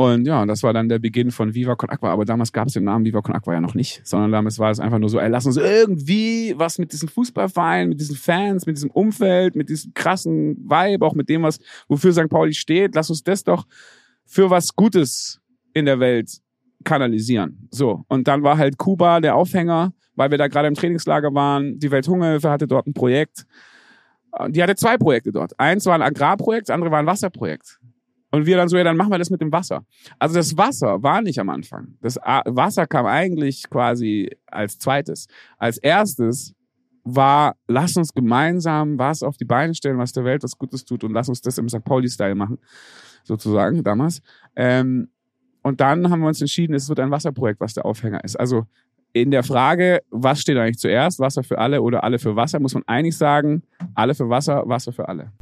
Und ja, das war dann der Beginn von Viva Con Aqua. Aber damals gab es den Namen Viva Con Aqua ja noch nicht, sondern damals war es einfach nur so, ey, lass uns irgendwie was mit diesem Fußballverein, mit diesen Fans, mit diesem Umfeld, mit diesem krassen Vibe, auch mit dem, was, wofür St. Pauli steht, lass uns das doch für was Gutes in der Welt kanalisieren. So. Und dann war halt Kuba der Aufhänger, weil wir da gerade im Trainingslager waren. Die Welthungerhilfe hatte dort ein Projekt. Die hatte zwei Projekte dort. Eins war ein Agrarprojekt, das andere war ein Wasserprojekt. Und wir dann so, ja, dann machen wir das mit dem Wasser. Also das Wasser war nicht am Anfang. Das Wasser kam eigentlich quasi als zweites. Als erstes war, lass uns gemeinsam was auf die Beine stellen, was der Welt was Gutes tut und lass uns das im St. Pauli-Style machen, sozusagen, damals. Ähm, und dann haben wir uns entschieden, es wird ein Wasserprojekt, was der Aufhänger ist. Also in der Frage, was steht eigentlich zuerst, Wasser für alle oder alle für Wasser, muss man eigentlich sagen, alle für Wasser, Wasser für alle.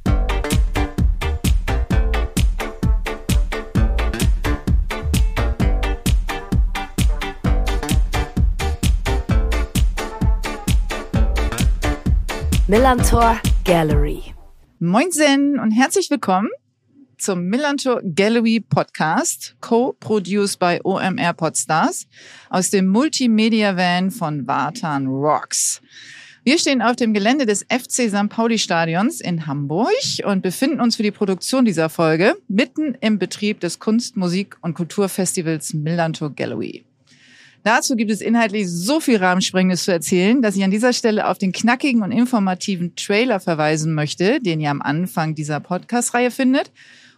Millantor Gallery. Moinsen und herzlich willkommen zum Millantor Gallery Podcast, co-produced by OMR Podstars aus dem Multimedia Van von Vartan Rocks. Wir stehen auf dem Gelände des FC St. Pauli Stadions in Hamburg und befinden uns für die Produktion dieser Folge mitten im Betrieb des Kunst-, Musik- und Kulturfestivals Millantor Gallery. Dazu gibt es inhaltlich so viel Rahmensprengendes zu erzählen, dass ich an dieser Stelle auf den knackigen und informativen Trailer verweisen möchte, den ihr am Anfang dieser Podcast-Reihe findet.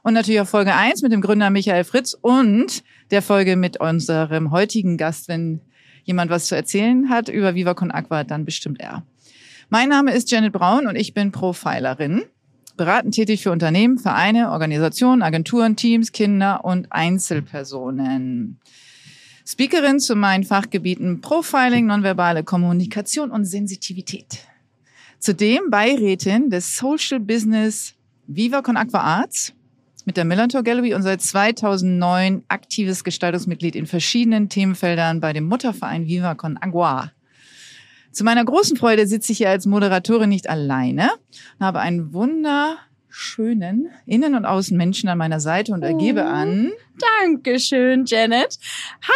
Und natürlich auch Folge 1 mit dem Gründer Michael Fritz und der Folge mit unserem heutigen Gast, wenn jemand was zu erzählen hat über Viva Con Aqua, dann bestimmt er. Mein Name ist Janet Braun und ich bin Profilerin beratend tätig für Unternehmen, Vereine, Organisationen, Agenturen, Teams, Kinder und Einzelpersonen. Speakerin zu meinen Fachgebieten Profiling, nonverbale Kommunikation und Sensitivität. Zudem Beirätin des Social Business Viva Con Aqua Arts mit der Millantor Gallery und seit 2009 aktives Gestaltungsmitglied in verschiedenen Themenfeldern bei dem Mutterverein Viva Con Agua. Zu meiner großen Freude sitze ich hier als Moderatorin nicht alleine und habe einen Wunder schönen Innen- und Außenmenschen an meiner Seite und ergebe an. Dankeschön, Janet.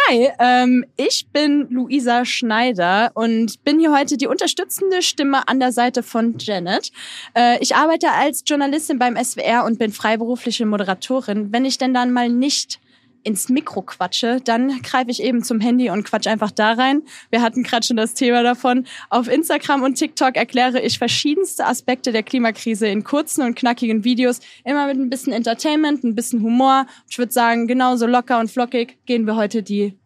Hi, ähm, ich bin Luisa Schneider und bin hier heute die unterstützende Stimme an der Seite von Janet. Äh, ich arbeite als Journalistin beim SWR und bin freiberufliche Moderatorin. Wenn ich denn dann mal nicht ins Mikro quatsche, dann greife ich eben zum Handy und quatsch einfach da rein. Wir hatten gerade schon das Thema davon. Auf Instagram und TikTok erkläre ich verschiedenste Aspekte der Klimakrise in kurzen und knackigen Videos, immer mit ein bisschen Entertainment, ein bisschen Humor. Ich würde sagen, genauso locker und flockig gehen wir heute die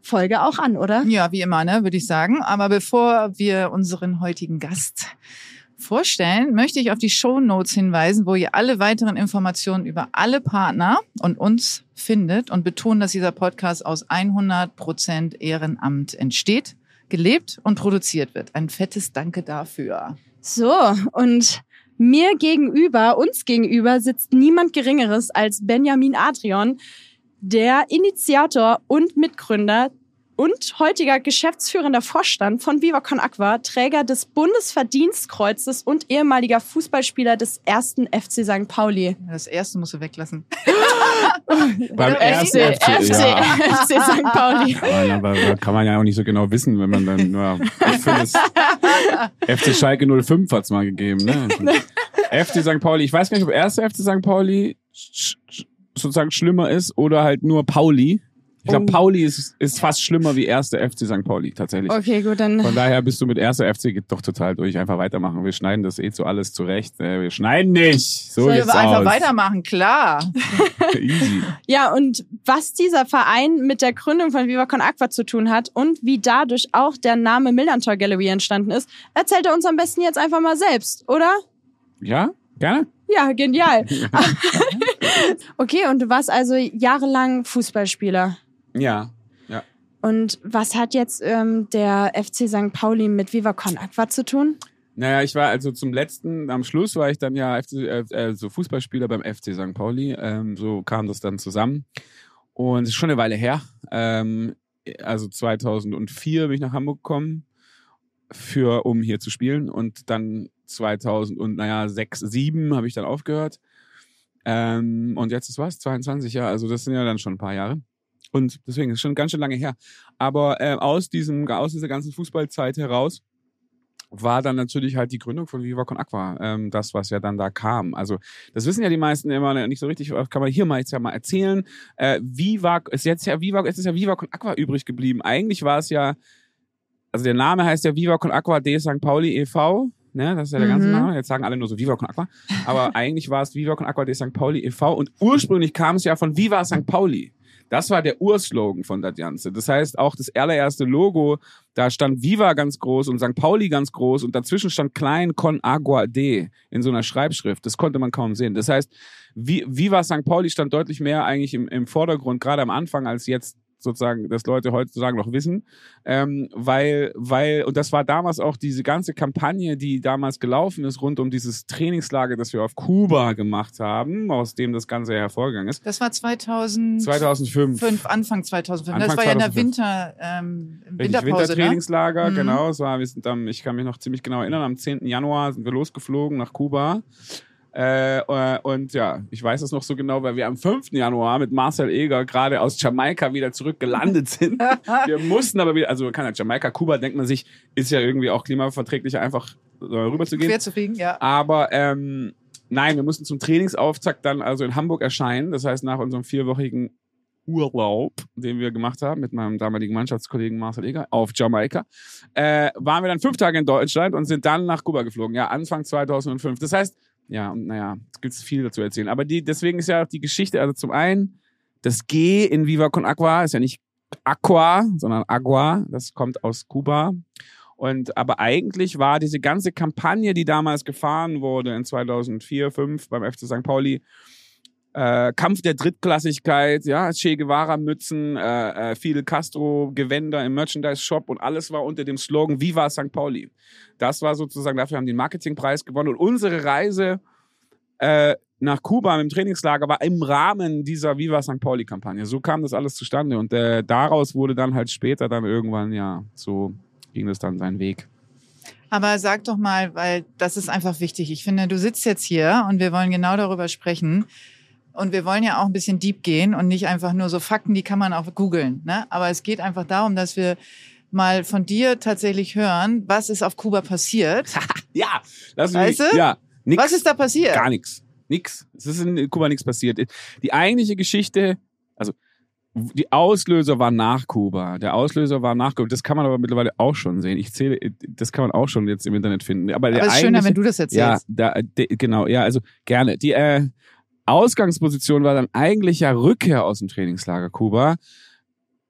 Folge auch an, oder? Ja, wie immer, ne, würde ich sagen. Aber bevor wir unseren heutigen Gast vorstellen, möchte ich auf die Show Notes hinweisen, wo ihr alle weiteren Informationen über alle Partner und uns findet und betonen, dass dieser Podcast aus 100 Prozent Ehrenamt entsteht, gelebt und produziert wird. Ein fettes Danke dafür. So, und mir gegenüber, uns gegenüber sitzt niemand Geringeres als Benjamin Adrian, der Initiator und Mitgründer und heutiger geschäftsführender Vorstand von Viva Con Aqua, Träger des Bundesverdienstkreuzes und ehemaliger Fußballspieler des ersten FC St. Pauli. Das erste musst du weglassen. Beim ersten FC, FC, ja. FC St. Pauli. Aber, aber kann man ja auch nicht so genau wissen, wenn man dann nur. Es. FC Schalke 05 hat's mal gegeben, ne? FC St. Pauli. Ich weiß gar nicht, ob erste FC St. Pauli sozusagen schlimmer ist oder halt nur Pauli. Ich glaube. Pauli ist, ist fast schlimmer wie erste FC St. Pauli, tatsächlich. Okay, gut, dann. Von daher bist du mit erster FC doch total durch. Einfach weitermachen. Wir schneiden das eh zu alles zurecht. Äh, Wir schneiden nicht. So Sollen wir einfach aus. weitermachen? Klar. Easy. Ja, und was dieser Verein mit der Gründung von Viva Con Aqua zu tun hat und wie dadurch auch der Name Millantor Gallery entstanden ist, erzählt er uns am besten jetzt einfach mal selbst, oder? Ja? Gerne? Ja, genial. okay, und du warst also jahrelang Fußballspieler. Ja. Ja. Und was hat jetzt ähm, der FC St. Pauli mit Viva Con Aqua zu tun? Naja, ich war also zum letzten, am Schluss war ich dann ja FC, äh, äh, so Fußballspieler beim FC St. Pauli. Ähm, so kam das dann zusammen. Und es ist schon eine Weile her. Ähm, also 2004 bin ich nach Hamburg gekommen, für, um hier zu spielen. Und dann 2000 und naja, 6, 7 habe ich dann aufgehört. Ähm, und jetzt ist was? 22 Jahre. Also das sind ja dann schon ein paar Jahre. Und deswegen ist schon ganz schön lange her. Aber äh, aus diesem, aus dieser ganzen Fußballzeit heraus war dann natürlich halt die Gründung von Viva Con Aqua, ähm, das, was ja dann da kam. Also das wissen ja die meisten immer nicht so richtig, kann man hier mal jetzt ja mal erzählen. Äh, Viva, ist jetzt ja Viva, es ist ja Viva Con Aqua übrig geblieben. Eigentlich war es ja, also der Name heißt ja Viva Con Aqua de St. Pauli e.V., Ne, das ist ja der ganze Mhm. Name. Jetzt sagen alle nur so Viva Con Aqua. Aber eigentlich war es Viva Con Aqua de St. Pauli e.V. Und ursprünglich kam es ja von Viva St. Pauli. Das war der Urslogan von das Ganze. Das heißt, auch das allererste Logo, da stand Viva ganz groß und St. Pauli ganz groß und dazwischen stand klein Con Agua de in so einer Schreibschrift. Das konnte man kaum sehen. Das heißt, Vi- Viva St. Pauli stand deutlich mehr eigentlich im, im Vordergrund, gerade am Anfang, als jetzt sozusagen, dass Leute heutzutage noch wissen. Ähm, weil, weil, und das war damals auch diese ganze Kampagne, die damals gelaufen ist, rund um dieses Trainingslager, das wir auf Kuba gemacht haben, aus dem das Ganze hervorgegangen ist. Das war 2005, 2005. Anfang 2005. Anfang das war ja in der 2005. Winter, ähm, Winterpause, ne? Wintertrainingslager, Mhm. genau. Es war, wir sind am, ich kann mich noch ziemlich genau erinnern, am 10. Januar sind wir losgeflogen nach Kuba. Äh, äh, und ja, ich weiß es noch so genau, weil wir am 5. Januar mit Marcel Eger gerade aus Jamaika wieder zurück gelandet sind. wir mussten aber wieder, also kann ja Jamaika, Kuba, denkt man sich, ist ja irgendwie auch klimaverträglicher, einfach äh, rüber zu gehen. Quer zu fliegen, ja. Aber ähm, nein, wir mussten zum Trainingsauftakt dann also in Hamburg erscheinen. Das heißt, nach unserem vierwöchigen Urlaub, den wir gemacht haben mit meinem damaligen Mannschaftskollegen Marcel Eger auf Jamaika, äh, waren wir dann fünf Tage in Deutschland und sind dann nach Kuba geflogen. Ja, Anfang 2005. Das heißt, ja, und naja, es gibt viel dazu erzählen. Aber die, deswegen ist ja auch die Geschichte, also zum einen, das G in Viva Con Aqua ist ja nicht Aqua, sondern Agua. Das kommt aus Kuba. Und aber eigentlich war diese ganze Kampagne, die damals gefahren wurde in 2004, 2005 beim FC St. Pauli, äh, Kampf der Drittklassigkeit, ja, Che Guevara Mützen, äh, äh, Fidel Castro Gewänder im Merchandise Shop und alles war unter dem Slogan Viva St. Pauli. Das war sozusagen, dafür haben die den Marketingpreis gewonnen und unsere Reise äh, nach Kuba im Trainingslager war im Rahmen dieser Viva St. Pauli Kampagne. So kam das alles zustande und äh, daraus wurde dann halt später dann irgendwann ja so ging das dann seinen Weg. Aber sag doch mal, weil das ist einfach wichtig. Ich finde, du sitzt jetzt hier und wir wollen genau darüber sprechen. Und wir wollen ja auch ein bisschen deep gehen und nicht einfach nur so Fakten, die kann man auch googeln. Ne? Aber es geht einfach darum, dass wir mal von dir tatsächlich hören, was ist auf Kuba passiert. Ja, lass mich, Weißt du? ja, nix, Was ist da passiert? gar nichts, nix. Es ist in Kuba nichts passiert. Die eigentliche Geschichte, also die Auslöser war nach Kuba. Der Auslöser war nach Kuba. Das kann man aber mittlerweile auch schon sehen. Ich zähle, das kann man auch schon jetzt im Internet finden. Aber, Aber es ist schöner, wenn du das Ja, erzählst. da, de, genau, ja, also gerne. Die äh, Ausgangsposition war dann eigentlich ja Rückkehr aus dem Trainingslager Kuba.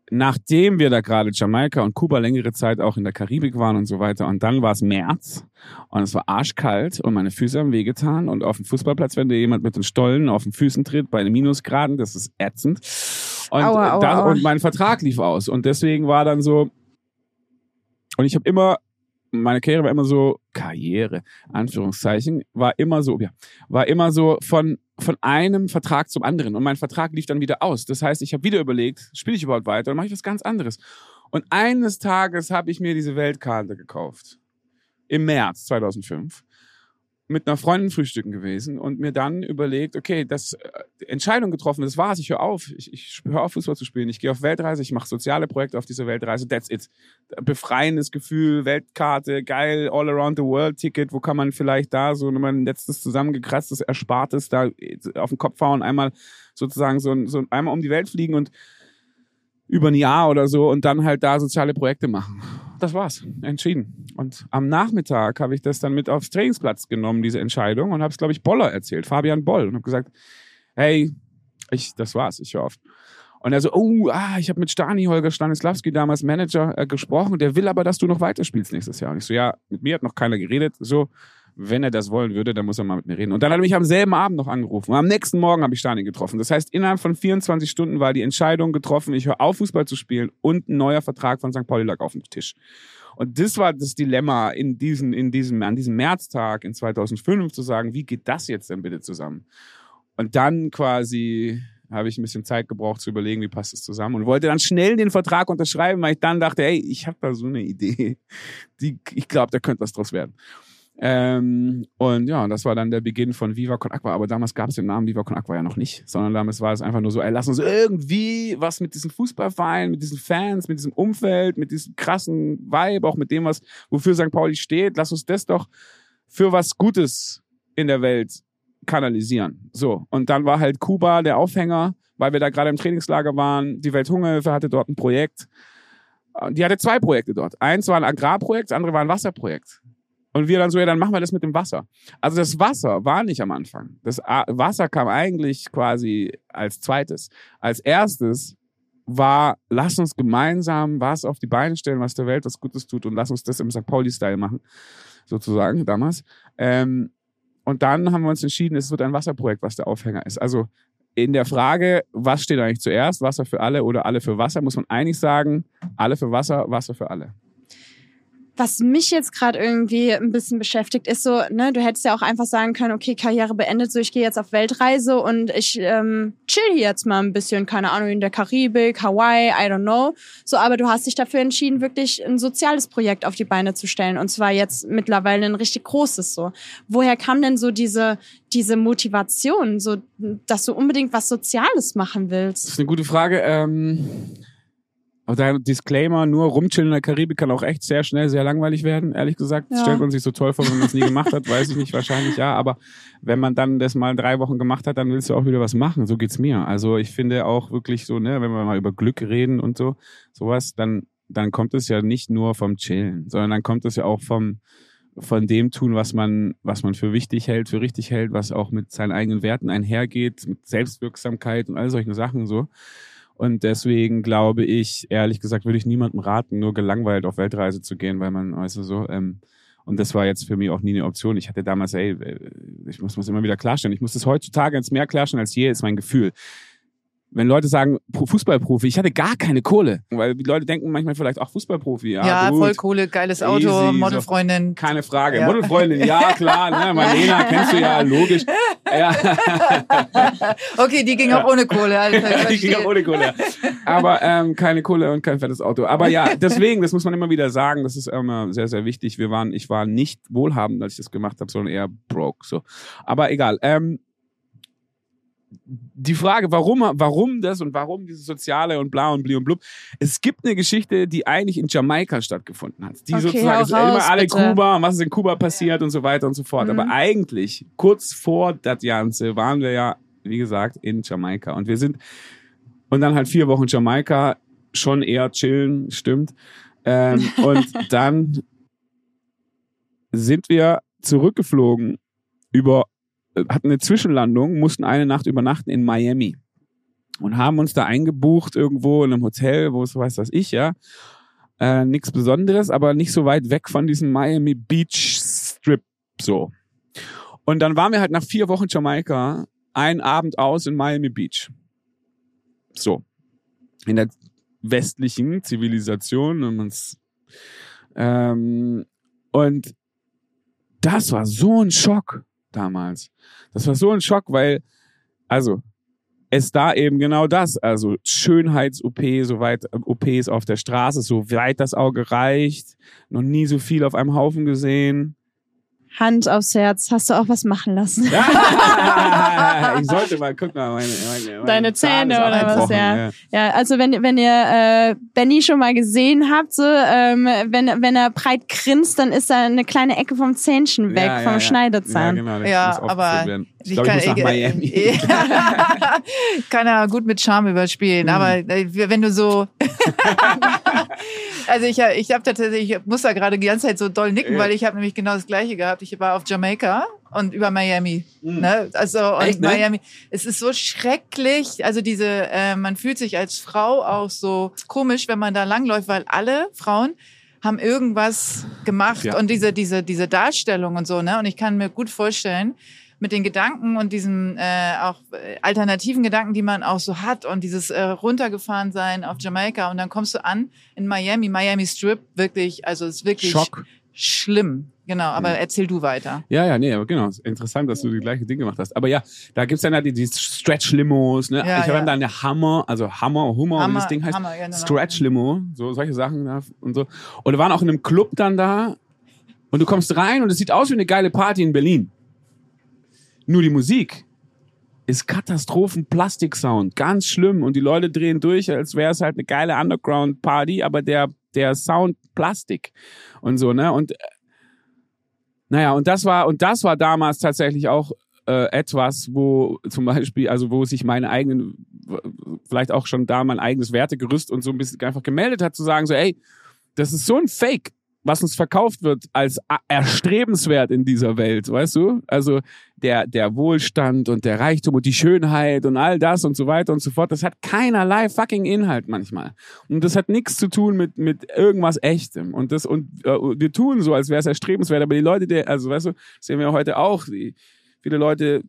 Nachdem wir da gerade Jamaika und Kuba längere Zeit auch in der Karibik waren und so weiter. Und dann war es März und es war arschkalt und meine Füße haben wehgetan. Und auf dem Fußballplatz, wenn dir jemand mit den Stollen auf den Füßen tritt, bei den Minusgraden, das ist ätzend. Und, Aua, aua, da, aua. und mein Vertrag lief aus. Und deswegen war dann so, und ich habe immer, meine Karriere war immer so, Karriere, Anführungszeichen, war immer so, ja, war immer so von, von einem Vertrag zum anderen. Und mein Vertrag lief dann wieder aus. Das heißt, ich habe wieder überlegt, spiele ich überhaupt weiter oder mache ich was ganz anderes? Und eines Tages habe ich mir diese Weltkarte gekauft. Im März 2005. Mit einer Freundin frühstücken gewesen und mir dann überlegt, okay, das äh, Entscheidung getroffen, das war's, ich höre auf. Ich, ich höre auf, Fußball zu spielen. Ich gehe auf Weltreise, ich mache soziale Projekte auf dieser Weltreise. That's it. Befreiendes Gefühl, Weltkarte, geil, all around the world Ticket, wo kann man vielleicht da so nochmal ein letztes zusammengekratztes, erspartes da auf den Kopf hauen, einmal sozusagen so, ein- so ein- einmal um die Welt fliegen und über ein Jahr oder so und dann halt da soziale Projekte machen. Das war's. Entschieden. Und am Nachmittag habe ich das dann mit aufs Trainingsplatz genommen, diese Entscheidung, und habe es, glaube ich, Boller erzählt, Fabian Boll, und habe gesagt, hey, ich, das war's, ich höre auf. Und er so, oh, ah, ich habe mit Stani Holger Stanislawski damals Manager äh, gesprochen, der will aber, dass du noch weiterspielst nächstes Jahr. Und ich so, ja, mit mir hat noch keiner geredet. So, wenn er das wollen würde, dann muss er mal mit mir reden. Und dann hat er mich am selben Abend noch angerufen. Und am nächsten Morgen habe ich Stani getroffen. Das heißt, innerhalb von 24 Stunden war die Entscheidung getroffen, ich höre auf, Fußball zu spielen und ein neuer Vertrag von St. Pauli lag auf dem Tisch. Und das war das Dilemma in diesem, in diesem, an diesem Märztag in 2005 zu sagen, wie geht das jetzt denn bitte zusammen? Und dann quasi habe ich ein bisschen Zeit gebraucht zu überlegen, wie passt das zusammen und wollte dann schnell den Vertrag unterschreiben, weil ich dann dachte, hey, ich habe da so eine Idee, die, ich glaube, da könnte was draus werden. Ähm, und ja, das war dann der Beginn von Viva Con Aqua. Aber damals gab es den Namen Viva Con Aqua ja noch nicht, sondern damals war es einfach nur so, ey, lass uns irgendwie was mit diesen Fußballvereinen, mit diesen Fans, mit diesem Umfeld, mit diesem krassen Vibe, auch mit dem, was, wofür St. Pauli steht, lass uns das doch für was Gutes in der Welt kanalisieren. So. Und dann war halt Kuba der Aufhänger, weil wir da gerade im Trainingslager waren. Die Welthungerhilfe hatte dort ein Projekt. Die hatte zwei Projekte dort. Eins war ein Agrarprojekt, das andere war ein Wasserprojekt. Und wir dann so, ja, dann machen wir das mit dem Wasser. Also das Wasser war nicht am Anfang. Das Wasser kam eigentlich quasi als zweites. Als erstes war, lass uns gemeinsam was auf die Beine stellen, was der Welt was Gutes tut und lass uns das im St. Pauli-Style machen, sozusagen damals. Ähm, und dann haben wir uns entschieden, es wird ein Wasserprojekt, was der Aufhänger ist. Also in der Frage, was steht eigentlich zuerst, Wasser für alle oder alle für Wasser, muss man eigentlich sagen, alle für Wasser, Wasser für alle. Was mich jetzt gerade irgendwie ein bisschen beschäftigt, ist so, ne, du hättest ja auch einfach sagen können, okay, Karriere beendet, so ich gehe jetzt auf Weltreise und ich ähm, chill hier jetzt mal ein bisschen, keine Ahnung, in der Karibik, Hawaii, I don't know. So, aber du hast dich dafür entschieden, wirklich ein soziales Projekt auf die Beine zu stellen. Und zwar jetzt mittlerweile ein richtig großes so. Woher kam denn so diese, diese Motivation, so dass du unbedingt was Soziales machen willst? Das ist eine gute Frage. Ähm aber der Disclaimer, nur rumchillen in der Karibik kann auch echt sehr schnell sehr langweilig werden, ehrlich gesagt. Ja. Stellt man sich so toll vor, wenn man es nie gemacht hat, weiß ich nicht, wahrscheinlich ja. Aber wenn man dann das mal drei Wochen gemacht hat, dann willst du auch wieder was machen. So geht's mir. Also ich finde auch wirklich so, ne, wenn wir mal über Glück reden und so, sowas, dann, dann kommt es ja nicht nur vom Chillen, sondern dann kommt es ja auch vom, von dem tun, was man, was man für wichtig hält, für richtig hält, was auch mit seinen eigenen Werten einhergeht, mit Selbstwirksamkeit und all solchen Sachen so. Und deswegen glaube ich, ehrlich gesagt, würde ich niemandem raten, nur gelangweilt auf Weltreise zu gehen, weil man, weißt du, so, ähm, und das war jetzt für mich auch nie eine Option. Ich hatte damals, ey, äh, ich muss es immer wieder klarstellen. Ich muss das heutzutage ins mehr klarstellen als je, ist mein Gefühl wenn Leute sagen Fußballprofi, ich hatte gar keine Kohle, weil die Leute denken manchmal vielleicht auch Fußballprofi. Ja, ja voll Kohle, geiles Auto, Easy, Modelfreundin. So, keine Frage, ja. Modelfreundin, ja klar, ne, Marlena kennst du ja, logisch. Ja. Okay, die ging auch ohne Kohle. Alter, die ging auch ohne Kohle. Aber ähm, keine Kohle und kein fettes Auto. Aber ja, deswegen, das muss man immer wieder sagen, das ist immer sehr, sehr wichtig. Wir waren, ich war nicht wohlhabend, als ich das gemacht habe, sondern eher broke. So, aber egal. Ähm, die Frage, warum, warum das und warum dieses Soziale und bla und bli und blub. Es gibt eine Geschichte, die eigentlich in Jamaika stattgefunden hat. Die okay, sozusagen raus, immer alle bitte. Kuba und was ist in Kuba passiert und so weiter und so fort. Mhm. Aber eigentlich, kurz vor das Ganze, waren wir ja, wie gesagt, in Jamaika. Und wir sind, und dann halt vier Wochen Jamaika, schon eher chillen, stimmt. Ähm, und dann sind wir zurückgeflogen über hatten eine Zwischenlandung, mussten eine Nacht übernachten in Miami und haben uns da eingebucht irgendwo in einem Hotel, wo es weiß was ich, ja. Äh, Nichts Besonderes, aber nicht so weit weg von diesem Miami Beach Strip so. Und dann waren wir halt nach vier Wochen Jamaika einen Abend aus in Miami Beach. So. In der westlichen Zivilisation. Und, man's, ähm, und das war so ein Schock damals. Das war so ein Schock, weil, also, es da eben genau das, also Schönheits-OP, soweit OPs auf der Straße, so weit das Auge reicht, noch nie so viel auf einem Haufen gesehen. Hand aufs Herz, hast du auch was machen lassen? ich sollte mal gucken, mal meine, meine, meine Deine Zähne oder was, abgebrochen, ja. Ja, also wenn, wenn ihr äh, Benny schon mal gesehen habt, so, ähm, wenn, wenn er breit grinst, dann ist da eine kleine Ecke vom Zähnchen weg, Ja, ja, vom ja. Schneidezahn. Ja, genau, das Ja, muss aber werden. Ich glaube, ich muss kann- nach Miami. äh, kann er gut mit Charme überspielen, Mhm. aber äh, wenn du so, also ich, ich habe tatsächlich, ich muss da gerade die ganze Zeit so doll nicken, Ja. weil ich habe nämlich genau das Gleiche gehabt. Ich war auf Jamaika und über Miami, Mhm. ne? Also und Echt, ne? Miami, es ist so schrecklich. Also diese, äh, man fühlt sich als Frau auch so komisch, wenn man da langläuft, weil alle Frauen haben irgendwas gemacht Ja. und diese diese diese Darstellung und so, ne? Und ich kann mir gut vorstellen, mit den Gedanken und diesen äh, auch äh, alternativen Gedanken, die man auch so hat und dieses äh, runtergefahren sein auf Jamaika und dann kommst du an in Miami, Miami Strip, wirklich, also es ist wirklich Schock. schlimm. Genau, aber Ja. erzähl du weiter. Ja, ja, nee, aber genau. Interessant, dass du die gleiche Dinge gemacht hast. Aber ja, da gibt's dann halt die, die Stretch-Limos, ne? Ja, ich habe ja. dann eine Hammer, also Hammer, Hummer, wie Hammer, das Ding heißt. Hammer, genau. Stretch-Limo, so solche Sachen da und so. Und wir waren auch in einem Club dann da. Und du kommst rein und es sieht aus wie eine geile Party in Berlin. Nur die Musik ist Katastrophen-Plastik-Sound. Ganz schlimm. Und die Leute drehen durch, als wäre es halt eine geile Underground-Party, aber der, der Sound Plastik und so, ne? Und äh, naja, und das war, und das war damals tatsächlich auch äh, etwas, wo zum Beispiel, also wo sich meine eigenen, vielleicht auch schon da mein eigenes Wertegerüst und so ein bisschen einfach gemeldet hat, zu sagen, so, ey, das ist so ein Fake was uns verkauft wird als erstrebenswert in dieser Welt, weißt du? Also der, der Wohlstand und der Reichtum und die Schönheit und all das und so weiter und so fort, das hat keinerlei fucking Inhalt manchmal. Und das hat nichts zu tun mit, mit irgendwas Echtem. Und das, und äh, wir tun so, als wäre es erstrebenswert, aber die Leute, die, also weißt du, sehen wir heute auch, die, viele Leute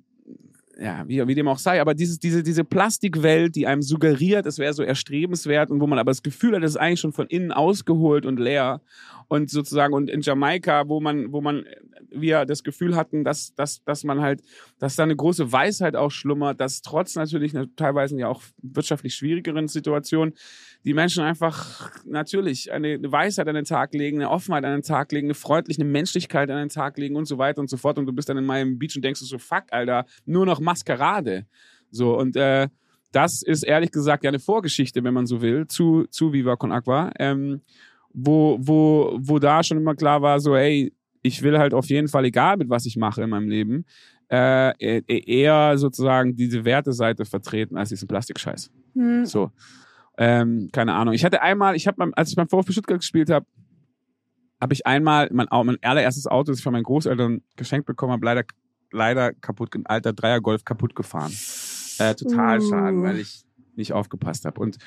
ja, wie, wie dem auch sei, aber dieses, diese, diese Plastikwelt, die einem suggeriert, es wäre so erstrebenswert und wo man aber das Gefühl hat, es ist eigentlich schon von innen ausgeholt und leer. Und sozusagen, und in Jamaika, wo man, wo man, wir das Gefühl hatten, dass, dass, dass man halt, dass da eine große Weisheit auch schlummert, dass trotz natürlich teilweise ja auch wirtschaftlich schwierigeren Situationen, die Menschen einfach natürlich eine Weisheit an den Tag legen, eine Offenheit an den Tag legen, eine freundliche, eine Menschlichkeit an den Tag legen und so weiter und so fort. Und du bist dann in meinem Beach und denkst so, fuck, Alter, nur noch Maskerade. So, und äh, das ist ehrlich gesagt ja eine Vorgeschichte, wenn man so will, zu, zu Viva Con Aqua, ähm, wo, wo, wo da schon immer klar war, so, ey, ich will halt auf jeden Fall, egal mit was ich mache in meinem Leben, äh, e, e, eher sozusagen diese Werteseite vertreten als diesen Plastikscheiß. Hm. So. Ähm, keine Ahnung. Ich hatte einmal, ich habe, als ich beim VfB Stuttgart gespielt habe, habe ich einmal mein, mein allererstes Auto, das ich von meinen Großeltern geschenkt bekommen habe, leider leider kaputt, ein alter Dreiergolf kaputt gefahren. Äh, total uh. schade, weil ich nicht aufgepasst habe. Und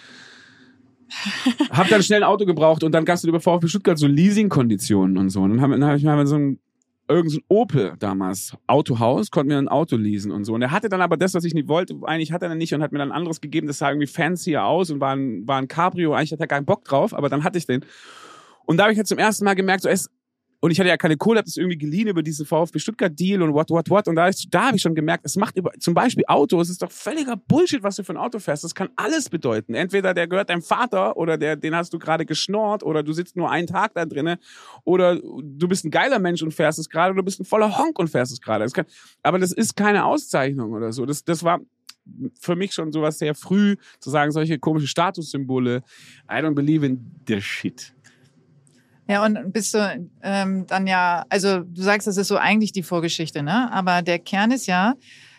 hab dann schnell ein Auto gebraucht und dann gab es über VfB Stuttgart so Leasing-Konditionen und so. Und dann habe hab ich mal so ein irgend so Opel damals, Autohaus, konnte mir ein Auto leasen und so. Und er hatte dann aber das, was ich nicht wollte, eigentlich hat er dann nicht und hat mir dann ein anderes gegeben, das sah irgendwie fancier aus und war ein, war ein Cabrio. Eigentlich hat er keinen Bock drauf, aber dann hatte ich den. Und da habe ich jetzt zum ersten Mal gemerkt, so es, und ich hatte ja keine Kohle, habe das irgendwie geliehen über diesen VfB Stuttgart Deal und what, what, what. Und da, ist, da habe ich schon gemerkt, es macht über, zum Beispiel Auto, es ist doch völliger Bullshit, was du für ein Auto fährst. Das kann alles bedeuten. Entweder der gehört deinem Vater oder der, den hast du gerade geschnort oder du sitzt nur einen Tag da drinnen oder du bist ein geiler Mensch und fährst es gerade oder du bist ein voller Honk und fährst es gerade. Aber das ist keine Auszeichnung oder so. Das, das war, für mich schon sowas sehr früh zu sagen, solche komische Statussymbole. I don't believe in the shit. Ja, und bist du ähm, dann ja, also du sagst, das ist so eigentlich die Vorgeschichte, ne? Aber der Kern ist ja,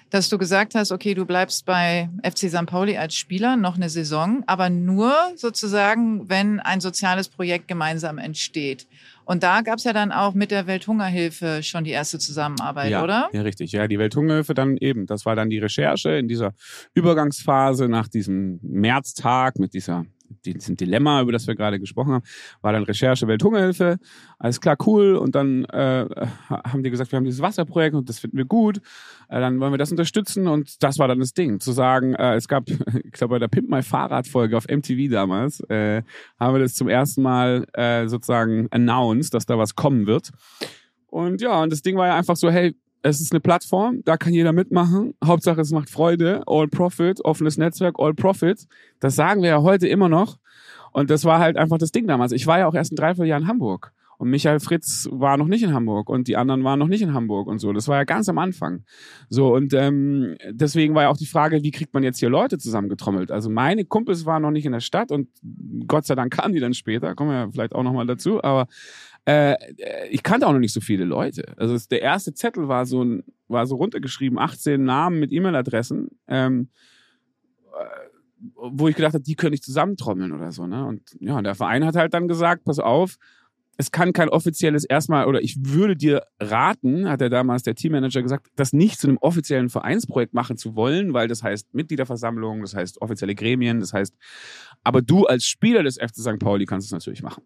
dass du gesagt hast, okay, du bleibst bei FC St. Pauli als Spieler noch eine Saison, aber nur sozusagen, wenn ein soziales Projekt gemeinsam entsteht. Und da gab es ja dann auch mit der Welthungerhilfe schon die erste Zusammenarbeit, ja, oder? Ja, richtig. Ja, die Welthungerhilfe dann eben. Das war dann die Recherche in dieser Übergangsphase nach diesem Märztag mit dieser diesem Dilemma, über das wir gerade gesprochen haben, war dann Recherche Welthungerhilfe. Alles klar, cool. Und dann äh, haben die gesagt, wir haben dieses Wasserprojekt und das finden wir gut. Äh, dann wollen wir das unterstützen. Und das war dann das Ding, zu sagen, äh, es gab, ich glaube, bei der Pimp My Fahrrad-Folge auf MTV damals, äh, haben wir das zum ersten Mal äh, sozusagen announced, dass da was kommen wird. Und ja, und das Ding war ja einfach so, hey, es ist eine Plattform, da kann jeder mitmachen. Hauptsache, es macht Freude. All Profit, offenes Netzwerk, All Profit. Das sagen wir ja heute immer noch. Und das war halt einfach das Ding damals. Ich war ja auch erst ein Dreivierteljahr in Hamburg. Und Michael Fritz war noch nicht in Hamburg und die anderen waren noch nicht in Hamburg und so. Das war ja ganz am Anfang. So, und ähm, deswegen war ja auch die Frage, wie kriegt man jetzt hier Leute zusammengetrommelt? Also meine Kumpels waren noch nicht in der Stadt und Gott sei Dank kamen die dann später, kommen wir ja vielleicht auch nochmal dazu, aber äh, ich kannte auch noch nicht so viele Leute. Also der erste Zettel war so, ein, war so runtergeschrieben, 18 Namen mit E-Mail-Adressen. Ähm, äh, wo ich gedacht habe, die könnte ich zusammentrommeln oder so. Ne? Und ja, der Verein hat halt dann gesagt, pass auf, es kann kein offizielles erstmal, oder ich würde dir raten, hat er damals der Teammanager gesagt, das nicht zu einem offiziellen Vereinsprojekt machen zu wollen, weil das heißt Mitgliederversammlung, das heißt offizielle Gremien, das heißt, aber du als Spieler des FC St. Pauli kannst es natürlich machen.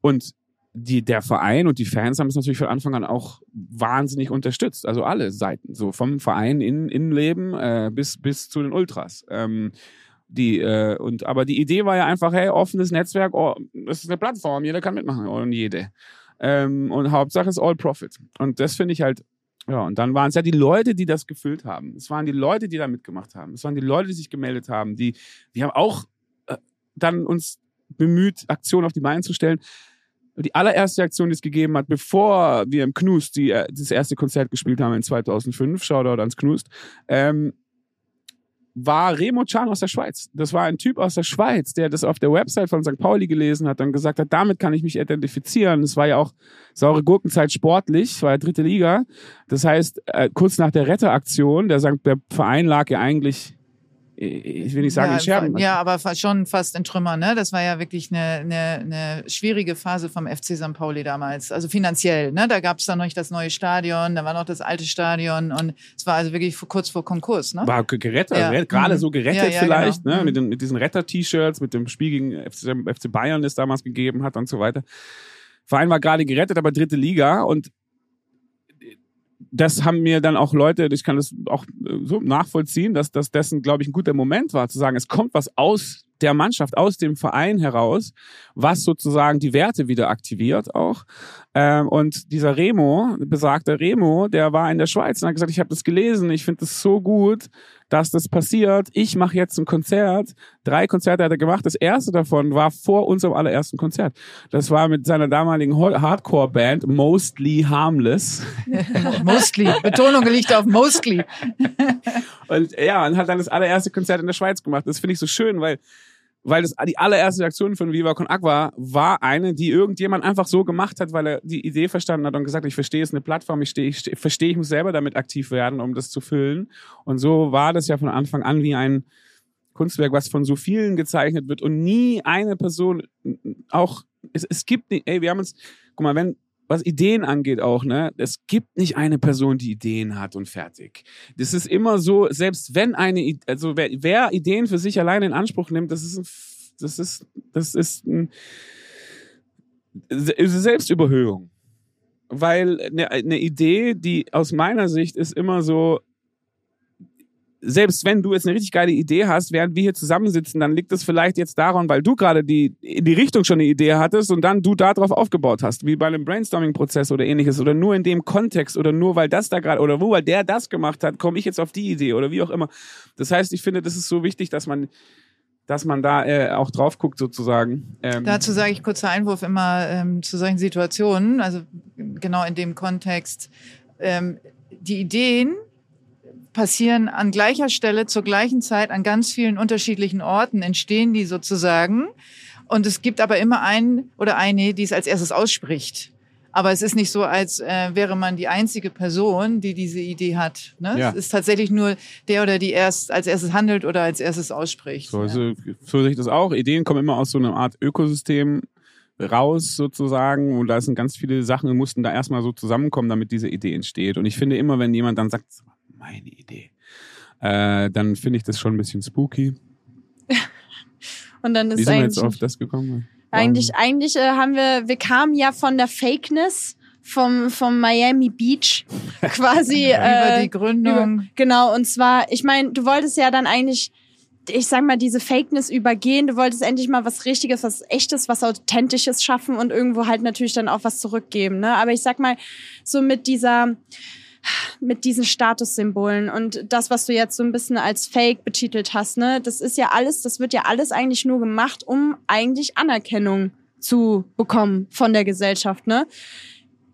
Und die, der Verein und die Fans haben es natürlich von Anfang an auch wahnsinnig unterstützt. Also alle Seiten, so vom Verein in Innenleben äh, bis, bis zu den Ultras. Ähm, die, äh, und, aber die Idee war ja einfach, hey, offenes Netzwerk, oh, ist eine Plattform, jeder kann mitmachen und jede. Ähm, und Hauptsache ist All Profit. Und das finde ich halt, ja, und dann waren es ja die Leute, die das gefüllt haben. Es waren die Leute, die da mitgemacht haben. Es waren die Leute, die sich gemeldet haben. Die, die haben auch äh, dann uns bemüht, Aktionen auf die Beine zu stellen die allererste Aktion, die es gegeben hat, bevor wir im Knust die, äh, das erste Konzert gespielt haben in 2005, Shoutout ans Knust, ähm, war Remo Can aus der Schweiz. Das war ein Typ aus der Schweiz, der das auf der Website von St. Pauli gelesen hat und gesagt hat, damit kann ich mich identifizieren. Es war ja auch saure Gurkenzeit sportlich, war ja dritte Liga. Das heißt, äh, kurz nach der Retteraktion, der, St. der Verein lag ja eigentlich ich will nicht sagen ja, in Scherben. Ja, aber schon fast in Trümmern. Ne? Das war ja wirklich eine, eine, eine schwierige Phase vom FC St. Pauli damals. Also finanziell. Ne? Da gab es dann noch nicht das neue Stadion, da war noch das alte Stadion und es war also wirklich kurz vor Konkurs. Ne? War ge- gerettet, Ja. gerade Mhm. so gerettet Ja, ja, vielleicht, genau. ne? Mhm. mit, den, mit diesen Retter-T-Shirts, mit dem Spiel gegen FC, FC Bayern, das damals gegeben hat und so weiter. Verein war gerade gerettet, aber dritte Liga und das haben mir dann auch Leute, ich kann das auch äh, so nachvollziehen, dass das dessen, glaube ich, ein guter Moment war, zu sagen, es kommt was aus der Mannschaft, aus dem Verein heraus, was sozusagen die Werte wieder aktiviert auch. Ähm, und dieser Remo, besagter Remo, der war in der Schweiz und hat gesagt, ich habe das gelesen, ich finde das so gut, dass das passiert. Ich mache jetzt ein Konzert. Drei Konzerte hat er gemacht. Das erste davon war vor unserem allerersten Konzert. Das war mit seiner damaligen Hardcore-Band Mostly Harmless. Mostly. Betonung liegt auf mostly. Und ja, und hat dann das allererste Konzert in der Schweiz gemacht. Das finde ich so schön, weil weil das die allererste Aktion von Viva Con Aqua war eine, die irgendjemand einfach so gemacht hat, weil er die Idee verstanden hat und gesagt, ich verstehe, es ist eine Plattform, ich, stehe, ich stehe, verstehe, ich muss selber damit aktiv werden, um das zu füllen. Und so war das ja von Anfang an wie ein Kunstwerk, was von so vielen gezeichnet wird und nie eine Person auch, es, es gibt nicht, ey, wir haben uns, guck mal, wenn, was Ideen angeht auch, ne, es gibt nicht eine Person, die Ideen hat und fertig. Das ist immer so, selbst wenn eine, also wer, wer Ideen für sich alleine in Anspruch nimmt, das ist ein, das ist, das ist ein, Se- Selbstüberhöhung. Weil eine, eine Idee, die aus meiner Sicht ist immer so, selbst wenn du jetzt eine richtig geile Idee hast, während wir hier zusammensitzen, dann liegt es vielleicht jetzt daran, weil du gerade die in die Richtung schon eine Idee hattest und dann du darauf aufgebaut hast, wie bei einem Brainstorming-Prozess oder ähnliches oder nur in dem Kontext oder nur weil das da gerade oder nur weil der das gemacht hat, komme ich jetzt auf die Idee oder wie auch immer. Das heißt, ich finde, das ist so wichtig, dass man dass man da äh, auch drauf guckt sozusagen. Ähm, Dazu sage ich kurzer Einwurf immer ähm, zu solchen Situationen, also genau in dem Kontext. Ähm, die Ideen passieren an gleicher Stelle zur gleichen Zeit an ganz vielen unterschiedlichen Orten, entstehen die sozusagen. Und es gibt aber immer einen oder eine, die es als erstes ausspricht. Aber es ist nicht so, als äh, wäre man die einzige Person, die diese Idee hat. Ne? Ja. Es ist tatsächlich nur der oder die erst als erstes handelt oder als erstes ausspricht. So, ja. so, sehe ich das auch. Ideen kommen immer aus so einer Art Ökosystem raus sozusagen und da sind ganz viele Sachen und mussten da erstmal so zusammenkommen, damit diese Idee entsteht. Und ich finde immer, wenn jemand dann sagt, "Das war meine Idee, äh, dann finde ich das schon ein bisschen spooky. Und dann Wie ist sind wir eigentlich, jetzt auf das gekommen? eigentlich, eigentlich äh, haben wir, wir kamen ja von der Fakeness vom, vom Miami Beach quasi. Über äh, die Gründung. Genau, und zwar, ich meine, du wolltest ja dann eigentlich, ich sag mal, diese Fakeness übergehen. Du wolltest endlich mal was Richtiges, was Echtes, was Authentisches schaffen und irgendwo halt natürlich dann auch was zurückgeben. Ne? Aber ich sag mal, so mit dieser, mit diesen Statussymbolen und das, was du jetzt so ein bisschen als Fake betitelt hast, ne, das ist ja alles, das wird ja alles eigentlich nur gemacht, um eigentlich Anerkennung zu bekommen von der Gesellschaft, ne?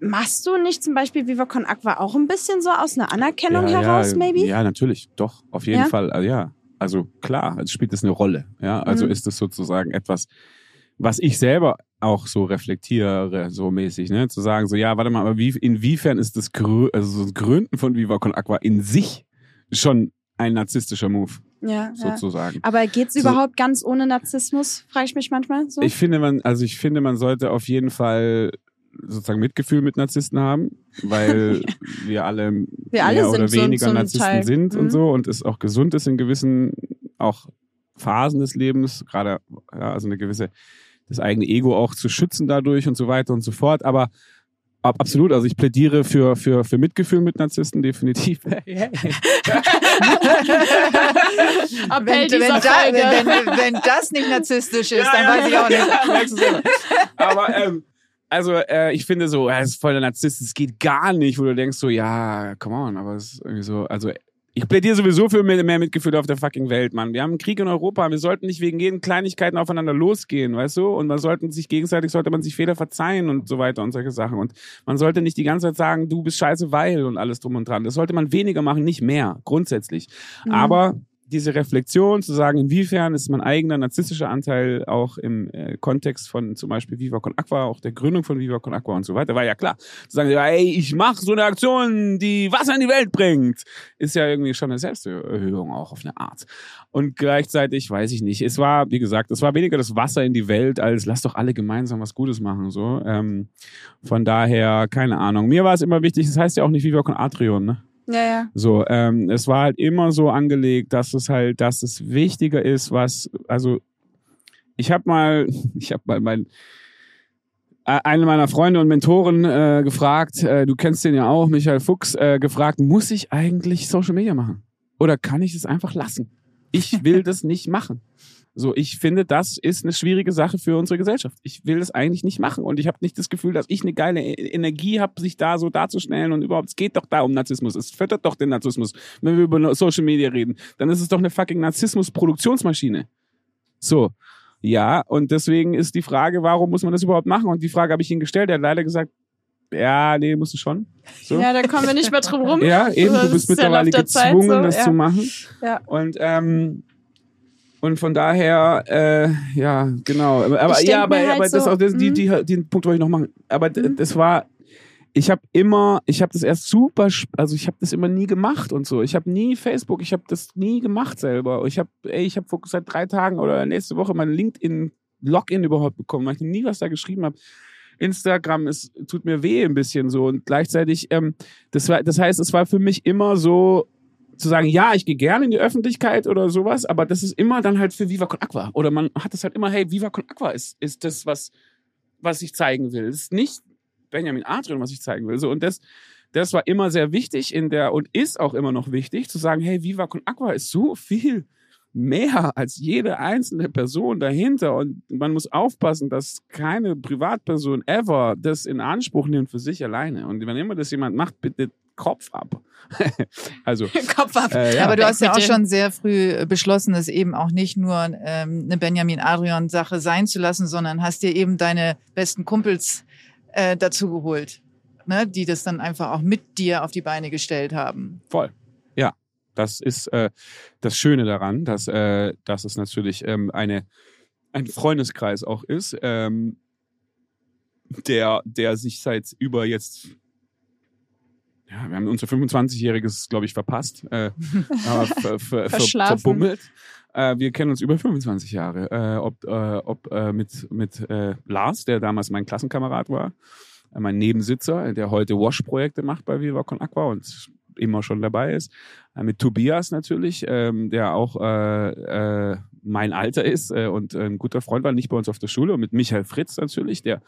Machst du nicht zum Beispiel Viva Con Aqua auch ein bisschen so aus einer Anerkennung heraus, ja, maybe? Ja, natürlich, doch, auf jeden Ja? Fall. Also, ja, also klar, es spielt es eine Rolle. Ja, also Mhm. ist es sozusagen etwas, was ich selber auch so reflektiere, so mäßig, ne, zu sagen, so ja, warte mal, aber wie, inwiefern ist das Grü also so das Gründen von Viva Con Aqua in sich schon ein narzisstischer Move, Ja, ja. sozusagen. Aber geht's So- überhaupt ganz ohne Narzissmus, frage ich mich manchmal so. Ich finde man, also ich finde, man sollte auf jeden Fall sozusagen Mitgefühl mit Narzissten haben, weil wir alle Wir alle mehr sind oder so- weniger so Narzissten Teil. sind Mhm. und so und es auch gesund ist in gewissen auch Phasen des Lebens, gerade ja, also eine gewisse das eigene Ego auch zu schützen dadurch und so weiter und so fort. Aber ab, absolut, also ich plädiere für für für Mitgefühl mit Narzissten definitiv. Appell Wenn, wenn, da, wenn, wenn das nicht narzisstisch ist, dann weiß ich auch nicht. Selber. Aber ähm, also äh, ich finde so, er ist voll der Narzisst, es geht gar nicht, wo du denkst so, ja, come on, aber es ist irgendwie so, also Ich plädiere sowieso für mehr, mehr Mitgefühl auf der fucking Welt, Mann. Wir haben einen Krieg in Europa. Wir sollten nicht wegen jeden Kleinigkeiten aufeinander losgehen, weißt du? Und man sollten sich gegenseitig, sollte man sich Fehler verzeihen und so weiter und solche Sachen. Und man sollte nicht die ganze Zeit sagen, du bist scheiße, weil und alles drum und dran. Das sollte man weniger machen, nicht mehr, grundsätzlich. Mhm. Aber diese Reflexion zu sagen, inwiefern ist mein eigener narzisstischer Anteil auch im äh, Kontext von zum Beispiel Viva Con Aqua, auch der Gründung von Viva Con Aqua und so weiter, war ja klar. Zu sagen, ey, ich mache so eine Aktion, die Wasser in die Welt bringt, ist ja irgendwie schon eine Selbsterhöhung auch auf eine Art. Und gleichzeitig, weiß ich nicht, es war, wie gesagt, es war weniger das Wasser in die Welt, als lass doch alle gemeinsam was Gutes machen. So. Ähm, von daher, keine Ahnung. Mir war es immer wichtig, das heißt ja auch nicht Viva Con Atrion, ne? Ja, ja. So, ähm, es war halt immer so angelegt, dass es halt, dass es wichtiger ist, was, also ich habe mal, ich habe mal mein äh, eine meiner Freunde und Mentoren äh, gefragt, äh, du kennst den ja auch, Michael Fuchs, äh, gefragt, muss ich eigentlich Social Media machen? Oder kann ich es einfach lassen? Ich will das nicht machen. So, ich finde, das ist eine schwierige Sache für unsere Gesellschaft. Ich will das eigentlich nicht machen und ich habe nicht das Gefühl, dass ich eine geile E- Energie habe, sich da so darzustellen und überhaupt, es geht doch da um Narzissmus. Es fördert doch den Narzissmus. Wenn wir über Social Media reden, dann ist es doch eine fucking Narzissmus-Produktionsmaschine. So. Ja, und deswegen ist die Frage, warum muss man das überhaupt machen? Und die Frage habe ich ihm gestellt. Er hat leider gesagt, ja, nee, musst du schon. So. Ja, da kommen wir nicht mehr drum rum. Ja, eben, du bist mittlerweile gezwungen, so, das ja. zu machen. Ja. Und ähm, und von daher, äh, ja, genau. Aber Ich ja, aber, halt aber das so, auch das, die, mhm. die, den Punkt wollte ich noch machen. Aber Mhm. das war, ich habe immer, ich habe das erst super, also ich habe das immer nie gemacht und so. Ich habe nie Facebook, ich habe das nie gemacht selber. Ich habe, ey, ich habe seit drei Tagen oder nächste Woche mein LinkedIn Login überhaupt bekommen, weil ich nie was da geschrieben habe. Instagram ist, tut mir weh ein bisschen so und gleichzeitig, ähm, das war, das heißt, es war für mich immer so zu sagen, ja, ich gehe gerne in die Öffentlichkeit oder sowas, aber das ist immer dann halt für Viva Con Aqua oder man hat es halt immer, hey, Viva Con Aqua ist, ist das, was, was ich zeigen will. Es ist nicht Benjamin Adrian, was ich zeigen will. So und das, das war immer sehr wichtig in der und ist auch immer noch wichtig zu sagen, hey, Viva Con Aqua ist so viel mehr als jede einzelne Person dahinter und man muss aufpassen, dass keine Privatperson ever das in Anspruch nimmt für sich alleine. Und wenn immer das jemand macht, bitte Kopf ab. also, Kopf ab. äh, ja. Aber du hast ja auch schon sehr früh äh, beschlossen, es eben auch nicht nur ähm, eine Benjamin Adrian Sache sein zu lassen, sondern hast dir eben deine besten Kumpels äh, dazu geholt, ne, die das dann einfach auch mit dir auf die Beine gestellt haben. Voll. Ja, das ist äh, das Schöne daran, dass, äh, dass es natürlich ähm, eine, ein Freundeskreis auch ist, ähm, der, der sich seit über jetzt, ja, wir haben unser 25-jähriges, glaube ich, verpasst, äh, aber ver, ver, ver, Verschlafen. verbummelt. Äh, wir kennen uns über 25 Jahre. Äh, ob äh, ob äh, mit, mit äh, Lars, der damals mein Klassenkamerad war, äh, mein Nebensitzer, der heute Wash-Projekte macht bei Viva Con Aqua und immer schon dabei ist. Mit Tobias natürlich, ähm, der auch mein Alter ist und ein guter Freund war, nicht bei uns auf der Schule. Und mit Michael Fritz natürlich, der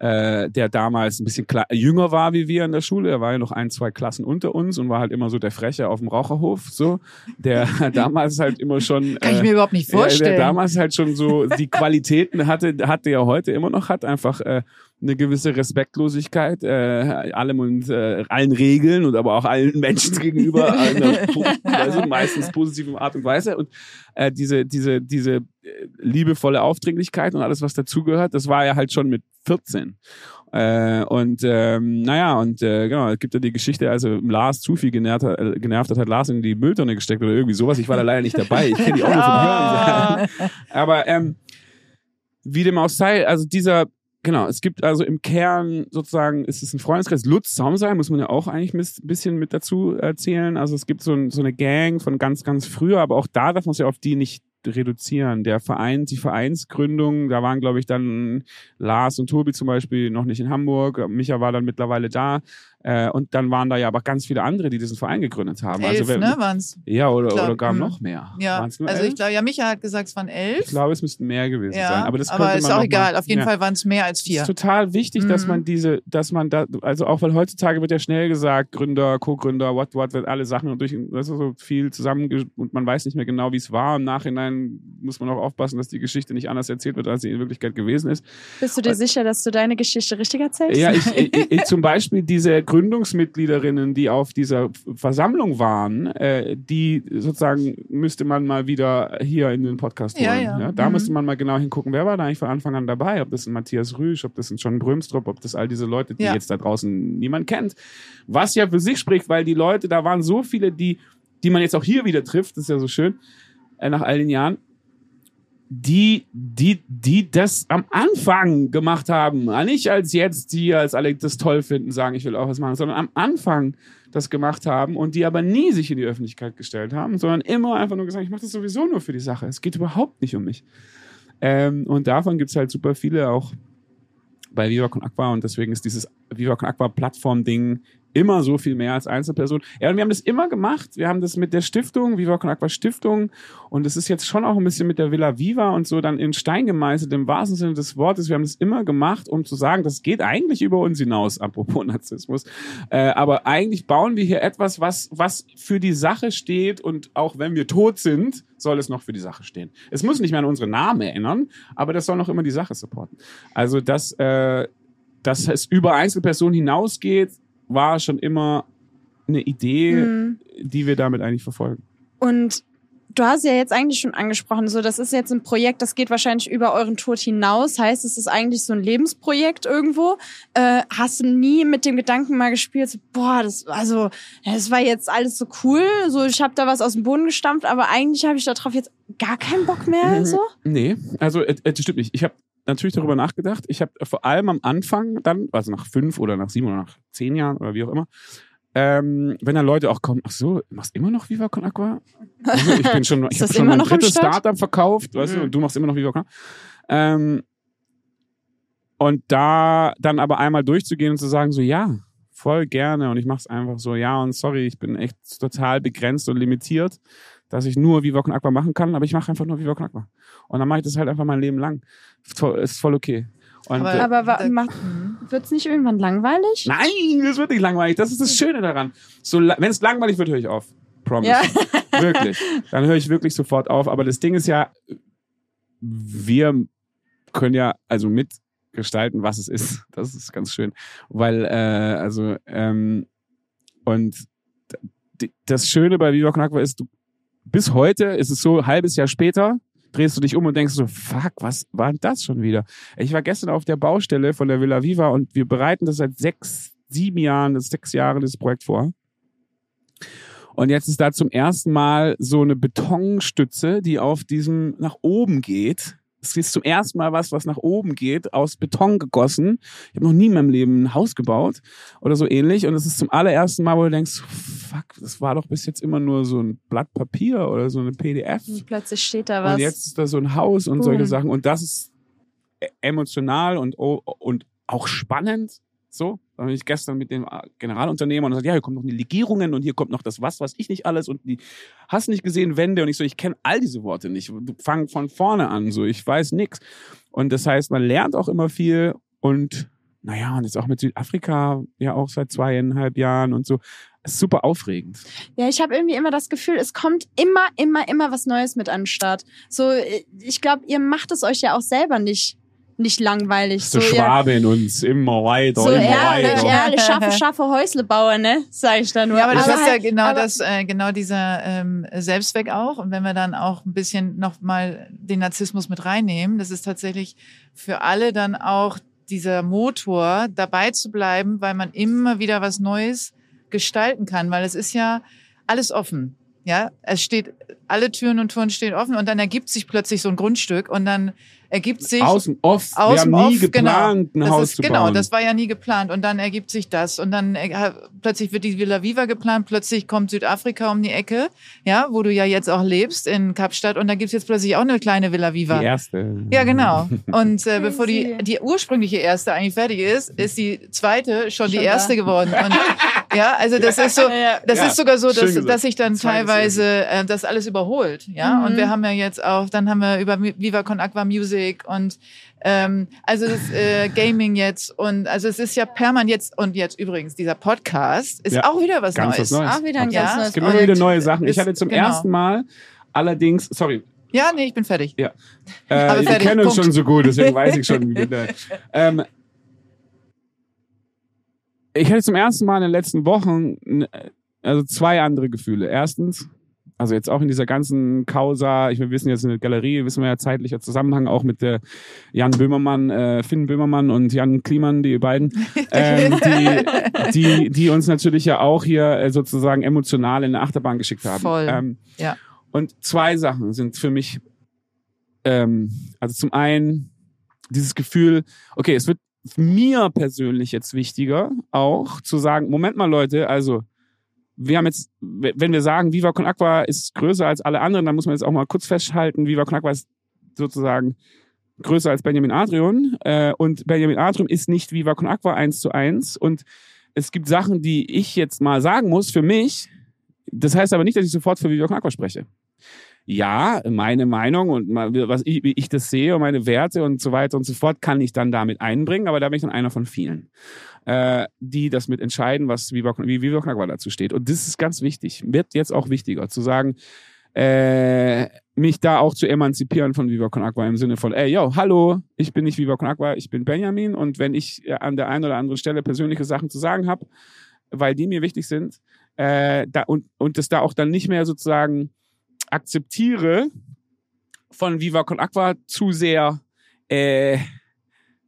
äh, der damals ein bisschen jünger war wie wir in der Schule. Er war ja noch ein, zwei Klassen unter uns und war halt immer so der Freche auf dem Raucherhof, so. Der damals halt immer schon. Kann ich äh, mir überhaupt nicht ja, der vorstellen. damals halt schon so die Qualitäten hatte, hatte er heute immer noch hat, einfach äh, eine gewisse Respektlosigkeit äh, allem und äh, allen Regeln und aber auch allen Menschen gegenüber, einer, also meistens positiven Art und Weise und äh, diese diese diese äh, liebevolle Aufdringlichkeit und alles was dazugehört, das war er halt schon mit 14. Äh, und ähm, naja, und äh, genau, es gibt ja die Geschichte, also Lars zu viel genervt hat, äh, genervt hat, hat Lars in die Mülltonne gesteckt oder irgendwie sowas. Ich war da leider nicht dabei. Ich kenne die auch nur von Hören. Aber ähm, wie dem auch sei, also dieser, genau, es gibt also im Kern sozusagen, ist es ein Freundeskreis, Lutz Saumseil, muss man ja auch eigentlich ein bisschen mit dazu erzählen. Also es gibt so, ein, so eine Gang von ganz, ganz früher, aber auch da darf man es ja auf die nicht reduzieren. Der Verein, die Vereinsgründung, da waren, glaube ich, dann Lars und Tobi zum Beispiel noch nicht in Hamburg. Micha war dann mittlerweile da. Äh, und dann waren da ja aber ganz viele andere, die diesen Verein gegründet haben. Elf, also, wer- ne, waren's? Ja, oder, Glaub, oder gar hm. noch mehr. Ja, also elf? ich glaube, ja, Micha hat gesagt, es waren elf. Ich glaube, es müssten mehr gewesen ja, sein. Aber das aber ist man auch egal. Mal, Auf jeden ja. Fall waren es mehr als Es vier. ist total wichtig, dass Mhm. man diese, dass man da, also auch weil heutzutage wird ja schnell gesagt, Gründer, Co-Gründer, what, what, wird alle Sachen durch, das ist so viel zusammen und man weiß nicht mehr genau, wie es war. Im Nachhinein muss man auch aufpassen, dass die Geschichte nicht anders erzählt wird, als sie in Wirklichkeit gewesen ist. Bist du dir sicher, dass du deine Geschichte richtig erzählst? Ja, ich, ich, ich zum Beispiel diese Gründungsmitgliederinnen, die auf dieser Versammlung waren, äh, die sozusagen müsste man mal wieder hier in den Podcast holen. Ja, ja. Da Mhm. müsste man mal genau hingucken, wer war da eigentlich von Anfang an dabei? Ob das ein Matthias Rüsch, ob das ein John Brömstrup, ob das all diese Leute, die Ja. jetzt da draußen niemand kennt. Was ja für sich spricht, weil die Leute, da waren so viele, die, die man jetzt auch hier wieder trifft, das ist ja so schön, äh, nach all den Jahren, die, die, die das am Anfang gemacht haben. Nicht als jetzt, die als alle das toll finden, sagen, ich will auch was machen, sondern am Anfang das gemacht haben und die aber nie sich in die Öffentlichkeit gestellt haben, sondern immer einfach nur gesagt, ich mache das sowieso nur für die Sache. Es geht überhaupt nicht um mich. Ähm, und davon gibt es halt super viele auch bei Viva Con Aqua und deswegen ist dieses Viva Con Aqua Plattform-Ding immer so viel mehr als Einzelperson. Ja, und wir haben das immer gemacht. Wir haben das mit der Stiftung, Viva Con Aqua Stiftung und es ist jetzt schon auch ein bisschen mit der Villa Viva und so dann in Stein gemeißelt im wahrsten Sinne des Wortes. Wir haben das immer gemacht, um zu sagen, das geht eigentlich über uns hinaus, apropos Narzissmus. Äh, aber eigentlich bauen wir hier etwas, was, was für die Sache steht und auch wenn wir tot sind, soll es noch für die Sache stehen. Es muss nicht mehr an unsere Namen erinnern, aber das soll noch immer die Sache supporten. Also, dass, äh, dass es über Einzelpersonen hinausgeht, war schon immer eine Idee, Mhm. die wir damit eigentlich verfolgen. Und du hast ja jetzt eigentlich schon angesprochen, so das ist jetzt ein Projekt, das geht wahrscheinlich über euren Tod hinaus. Heißt, es ist eigentlich so ein Lebensprojekt irgendwo. Äh, hast du nie mit dem Gedanken mal gespielt, so, boah, das also das war jetzt alles so cool, so ich habe da was aus dem Boden gestampft, aber eigentlich habe ich darauf jetzt gar keinen Bock mehr. Mhm. So. Nee, also äh, das stimmt nicht. Ich habe natürlich darüber nachgedacht. Ich habe vor allem am Anfang dann, also nach fünf oder nach sieben oder nach zehn Jahren oder wie auch immer, ähm, wenn dann Leute auch kommen, ach so, machst immer noch Viva Con Aqua? Also ich bin schon, ich habe schon mein drittes Start? Startup verkauft, weißt du, Mhm. und du machst immer noch Viva Con Aqua. Ähm, und da dann aber einmal durchzugehen und zu sagen, so ja, voll gerne und ich mach's einfach so, ja und sorry, ich bin echt total begrenzt und limitiert, dass ich nur Viva Con Aqua machen kann, aber ich mache einfach nur Viva Con Aqua. Und dann mache ich das halt einfach mein Leben lang. Ist voll- okay. Und, Aber- äh, Aber Mhm. wird's nicht irgendwann langweilig? nein, das wird nicht langweilig. Das ist das Schöne daran. So, wenn es langweilig wird, höre ich auf. Promise. Ja. Wirklich. Dann höre ich wirklich sofort auf. Aber das Ding ist ja, wir können ja also mitgestalten, was es ist. Das ist ganz schön. Weil, äh, also, ähm, und das Schöne bei Viva Con Aqua ist, du, bis heute ist es so, halbes Jahr später, drehst du dich um und denkst so, fuck, was war denn das schon wieder? Ich war gestern auf der Baustelle von der Villa Viva und wir bereiten das seit sechs, sieben Jahren, das sechs Jahre das Projekt vor. Und jetzt ist da zum ersten Mal so eine Betonstütze, die auf diesem nach oben geht. Es ist zum ersten Mal was, was nach oben geht, aus Beton gegossen. Ich habe noch nie in meinem Leben ein Haus gebaut oder so ähnlich. Und es ist zum allerersten Mal, wo du denkst, fuck, das war doch bis jetzt immer nur so ein Blatt Papier oder so eine PDF. Und plötzlich steht da was. Und jetzt ist da so ein Haus und solche Boom. Sachen. Und das ist e- emotional und, und auch spannend. So, da bin ich gestern mit dem Generalunternehmer und er sagt, ja, hier kommen noch die Legierungen und hier kommt noch das was, was ich nicht alles und die hast nicht gesehen Wände und ich so, ich kenne all diese Worte nicht. Du fang von vorne an, so ich weiß nix. Und das heißt, man lernt auch immer viel und naja, und jetzt auch mit Südafrika ja auch seit zweieinhalb Jahren und so. Super aufregend. Ja, ich habe irgendwie immer das Gefühl, es kommt immer, immer, immer was Neues mit an den Start. So, äh, ich glaube, ihr macht es euch ja auch selber nicht, nicht langweilig. Das ist der so, ihr- Schwabe in uns, immer weiter, so immer ehrlich, weiter. ehrlich, scharfe, scharfe Häuslebauer, ne? Sag ich da nur. Ja, aber das Aber ist ja halt- genau aber- das, äh, genau dieser ähm, Selbstzweck auch. Und wenn wir dann auch ein bisschen noch mal den Narzissmus mit reinnehmen, das ist tatsächlich für alle dann auch dieser Motor, dabei zu bleiben, weil man immer wieder was Neues gestalten kann, weil es ist ja alles offen. Ja, es steht, alle Türen und Toren stehen offen und dann ergibt sich plötzlich so ein Grundstück und dann ergibt sich Aus dem Off. aus wir haben dem nie Off, geplant, genau. ein das Haus ist, zu genau, bauen. das war ja nie geplant. Und dann ergibt sich das. Und dann äh, plötzlich wird die Villa Viva geplant, plötzlich kommt Südafrika um die Ecke, ja, wo du ja jetzt auch lebst, in Kapstadt. Und da gibt's jetzt plötzlich auch eine kleine Villa Viva. die erste. Ja, genau. Und äh, bevor die, die ursprüngliche erste eigentlich fertig ist, ist die zweite schon, die Schon erste da. geworden. Und, ja, also das ist so, Ja. das Ja, ist sogar so, dass, dass sich dann teilweise äh, das alles überholt. Ja, Mhm. und wir haben ja jetzt auch, dann haben wir über Viva Con Aqua Music und ähm, also das äh, Gaming jetzt und also es ist ja permanent jetzt und jetzt übrigens dieser Podcast ist Ja, auch wieder was ganz Neues. was Neues. Auch wieder ein Ja, ganz es neues Es gibt immer wieder neue Sachen. Ich hatte zum genau. ersten Mal allerdings, sorry, Ja, nee, ich bin fertig. äh, Aber wir fertig, kennen uns Punkt. schon so gut, deswegen weiß ich schon, wie ähm, ich hatte zum ersten Mal in den letzten Wochen also zwei andere Gefühle. Erstens, also jetzt auch in dieser ganzen Causa, ich wir wissen jetzt in der Galerie, wissen wir ja zeitlicher Zusammenhang auch mit der Jan Böhmermann, äh, Finn Böhmermann und Jan Kliemann, die beiden, ähm, die, die, die uns natürlich ja auch hier äh, sozusagen emotional in eine Achterbahn geschickt haben. Voll. Ähm, Ja. Und zwei Sachen sind für mich, ähm, also zum einen dieses Gefühl, okay, es wird mir persönlich jetzt wichtiger, auch zu sagen, Moment mal Leute, also wir haben jetzt, wenn wir sagen, Viva Con Aqua ist größer als alle anderen, dann muss man jetzt auch mal kurz festhalten, Viva Con Aqua ist sozusagen größer als Benjamin Adrian äh, und Benjamin Adrian ist nicht Viva Con Aqua eins zu eins und es gibt Sachen, die ich jetzt mal sagen muss für mich, das heißt aber nicht, dass ich sofort für Viva Con Aqua spreche. Ja, meine Meinung und was ich, wie ich das sehe und meine Werte und so weiter und so fort kann ich dann damit einbringen, aber da bin ich dann einer von vielen, äh, die das mit entscheiden, was wie Viva Aqua dazu steht. Und das ist ganz wichtig, wird jetzt auch wichtiger, zu sagen, äh, mich da auch zu emanzipieren von Viva Con Aqua im Sinne von, ey, yo, hallo, ich bin nicht Viva Con Aqua, ich bin Benjamin und wenn ich an der einen oder anderen Stelle persönliche Sachen zu sagen habe, weil die mir wichtig sind, äh, da, und, und das da auch dann nicht mehr sozusagen akzeptiere, von Viva Con Aqua zu sehr, äh,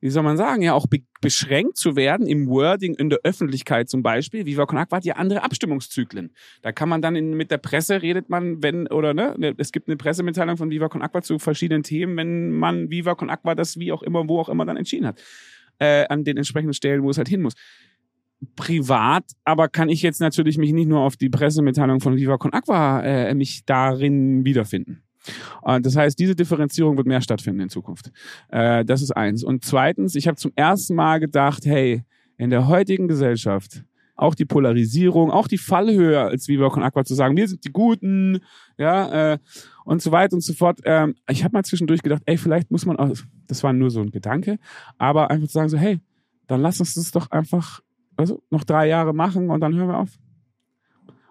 wie soll man sagen, ja auch be beschränkt zu werden im Wording in der Öffentlichkeit zum Beispiel. Viva Con Aqua hat ja andere Abstimmungszyklen. Da kann man dann in, mit der Presse redet man, wenn, oder ne, es gibt eine Pressemitteilung von Viva Con Aqua zu verschiedenen Themen, wenn man Viva Con Aqua das wie auch immer, wo auch immer dann entschieden hat. Äh, an den entsprechenden Stellen, wo es halt hin muss privat, aber kann ich jetzt natürlich mich nicht nur auf die Pressemitteilung von Viva Con Aqua äh, mich darin wiederfinden. Und das heißt, diese Differenzierung wird mehr stattfinden in Zukunft. Äh, das ist eins. Und zweitens, ich habe zum ersten Mal gedacht, hey, in der heutigen Gesellschaft auch die Polarisierung, auch die Fallhöhe als Viva Con Aqua zu sagen, wir sind die Guten, ja, äh, und so weiter und so fort. Ähm, ich habe mal zwischendurch gedacht, ey, vielleicht muss man auch, das war nur so ein Gedanke, aber einfach zu sagen so, hey, dann lass uns das doch einfach also noch drei Jahre machen und dann hören wir auf.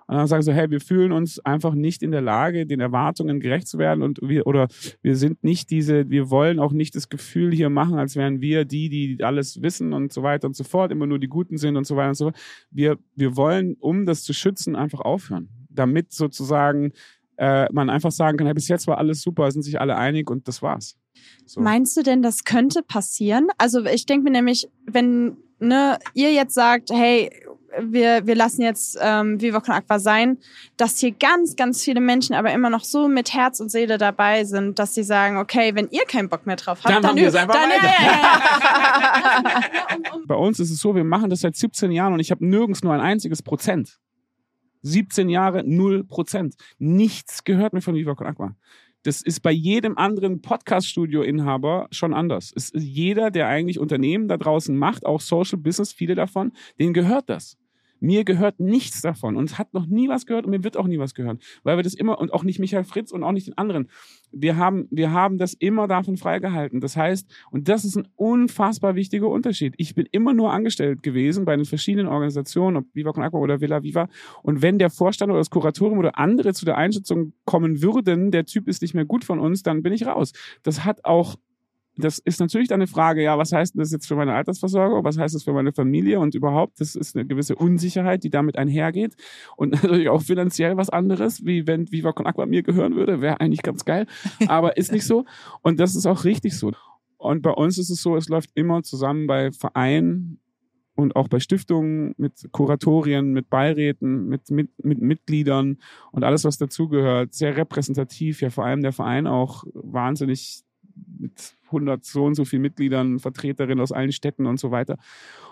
Und dann sagen sie, hey, wir fühlen uns einfach nicht in der Lage, den Erwartungen gerecht zu werden und wir, oder wir sind nicht diese, wir wollen auch nicht das Gefühl hier machen, als wären wir die, die alles wissen und so weiter und so fort, immer nur die Guten sind und so weiter und so fort. Wir, wir wollen, um das zu schützen, einfach aufhören. Damit sozusagen äh, man einfach sagen kann, hey, bis jetzt war alles super, sind sich alle einig und das war's. So. Meinst du denn, das könnte passieren? Also ich denke mir nämlich, wenn ne, ihr jetzt sagt, hey, wir, wir lassen jetzt ähm, Viva Con Aqua sein, dass hier ganz, ganz viele Menschen aber immer noch so mit Herz und Seele dabei sind, dass sie sagen, okay, wenn ihr keinen Bock mehr drauf habt, Dann dann, machen wir es einfach dann, weiter. Ja, ja, ja. Bei uns ist es so, wir machen das seit 17 Jahren und ich habe nirgends nur ein einziges Prozent. 17 Jahre, null Prozent. Nichts gehört mir von Viva Con Aqua. Das ist bei jedem anderen Podcast-Studio-Inhaber schon anders. Es ist jeder, der eigentlich Unternehmen da draußen macht, auch Social Business, viele davon, denen gehört das. Mir gehört nichts davon und es hat noch nie was gehört und mir wird auch nie was gehören, weil wir das immer und auch nicht Michael Fritz und auch nicht den anderen. Wir haben, wir haben das immer davon freigehalten. Das heißt, und das ist ein unfassbar wichtiger Unterschied. Ich bin immer nur angestellt gewesen bei den verschiedenen Organisationen, ob Viva Con Aqua oder Villa Viva. Und wenn der Vorstand oder das Kuratorium oder andere zu der Einschätzung kommen würden, der Typ ist nicht mehr gut von uns, dann bin ich raus. Das hat auch das ist natürlich dann eine Frage, ja, was heißt das jetzt für meine Altersversorgung? Was heißt das für meine Familie? Und überhaupt, das ist eine gewisse Unsicherheit, die damit einhergeht. Und natürlich auch finanziell was anderes, wie wenn Viva Con Aqua mir gehören würde, wäre eigentlich ganz geil. Aber ist nicht so. Und das ist auch richtig so. Und bei uns ist es so, es läuft immer zusammen bei Vereinen und auch bei Stiftungen mit Kuratorien, mit Beiräten, mit, mit, mit Mitgliedern und alles, was dazugehört. Sehr repräsentativ, ja vor allem der Verein auch wahnsinnig mit 100 so und so viel Mitgliedern, Vertreterinnen aus allen Städten und so weiter.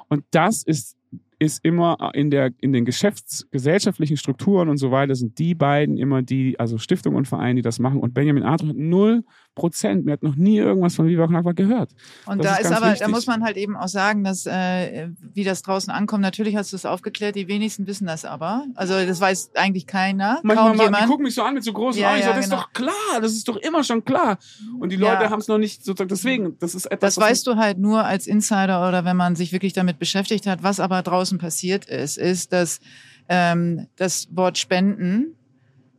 Und das ist, ist immer in der, in den Geschäfts-, gesellschaftlichen Strukturen und so weiter sind die beiden immer die, also Stiftung und Verein, die das machen. Und Benjamin Arthur hat null Prozent. Mir hat noch nie irgendwas von Viva Con Aqua gehört. Und Das da ist ist, aber, da wichtig. muss man halt eben auch sagen, dass äh, wie das draußen ankommt, natürlich hast du es aufgeklärt, die wenigsten wissen das aber. Also das weiß eigentlich keiner, Manchmal kaum mal, die jemand. gucken mich so an mit so großen Ja, Augen. Ich ja, so, das genau. ist doch klar, das ist doch immer schon klar. Und die Leute Ja. haben es noch nicht sozusagen, deswegen, das ist etwas, Das weißt du halt nur als Insider oder wenn man sich wirklich damit beschäftigt hat. Was aber draußen passiert ist, ist, dass ähm, das Wort Spenden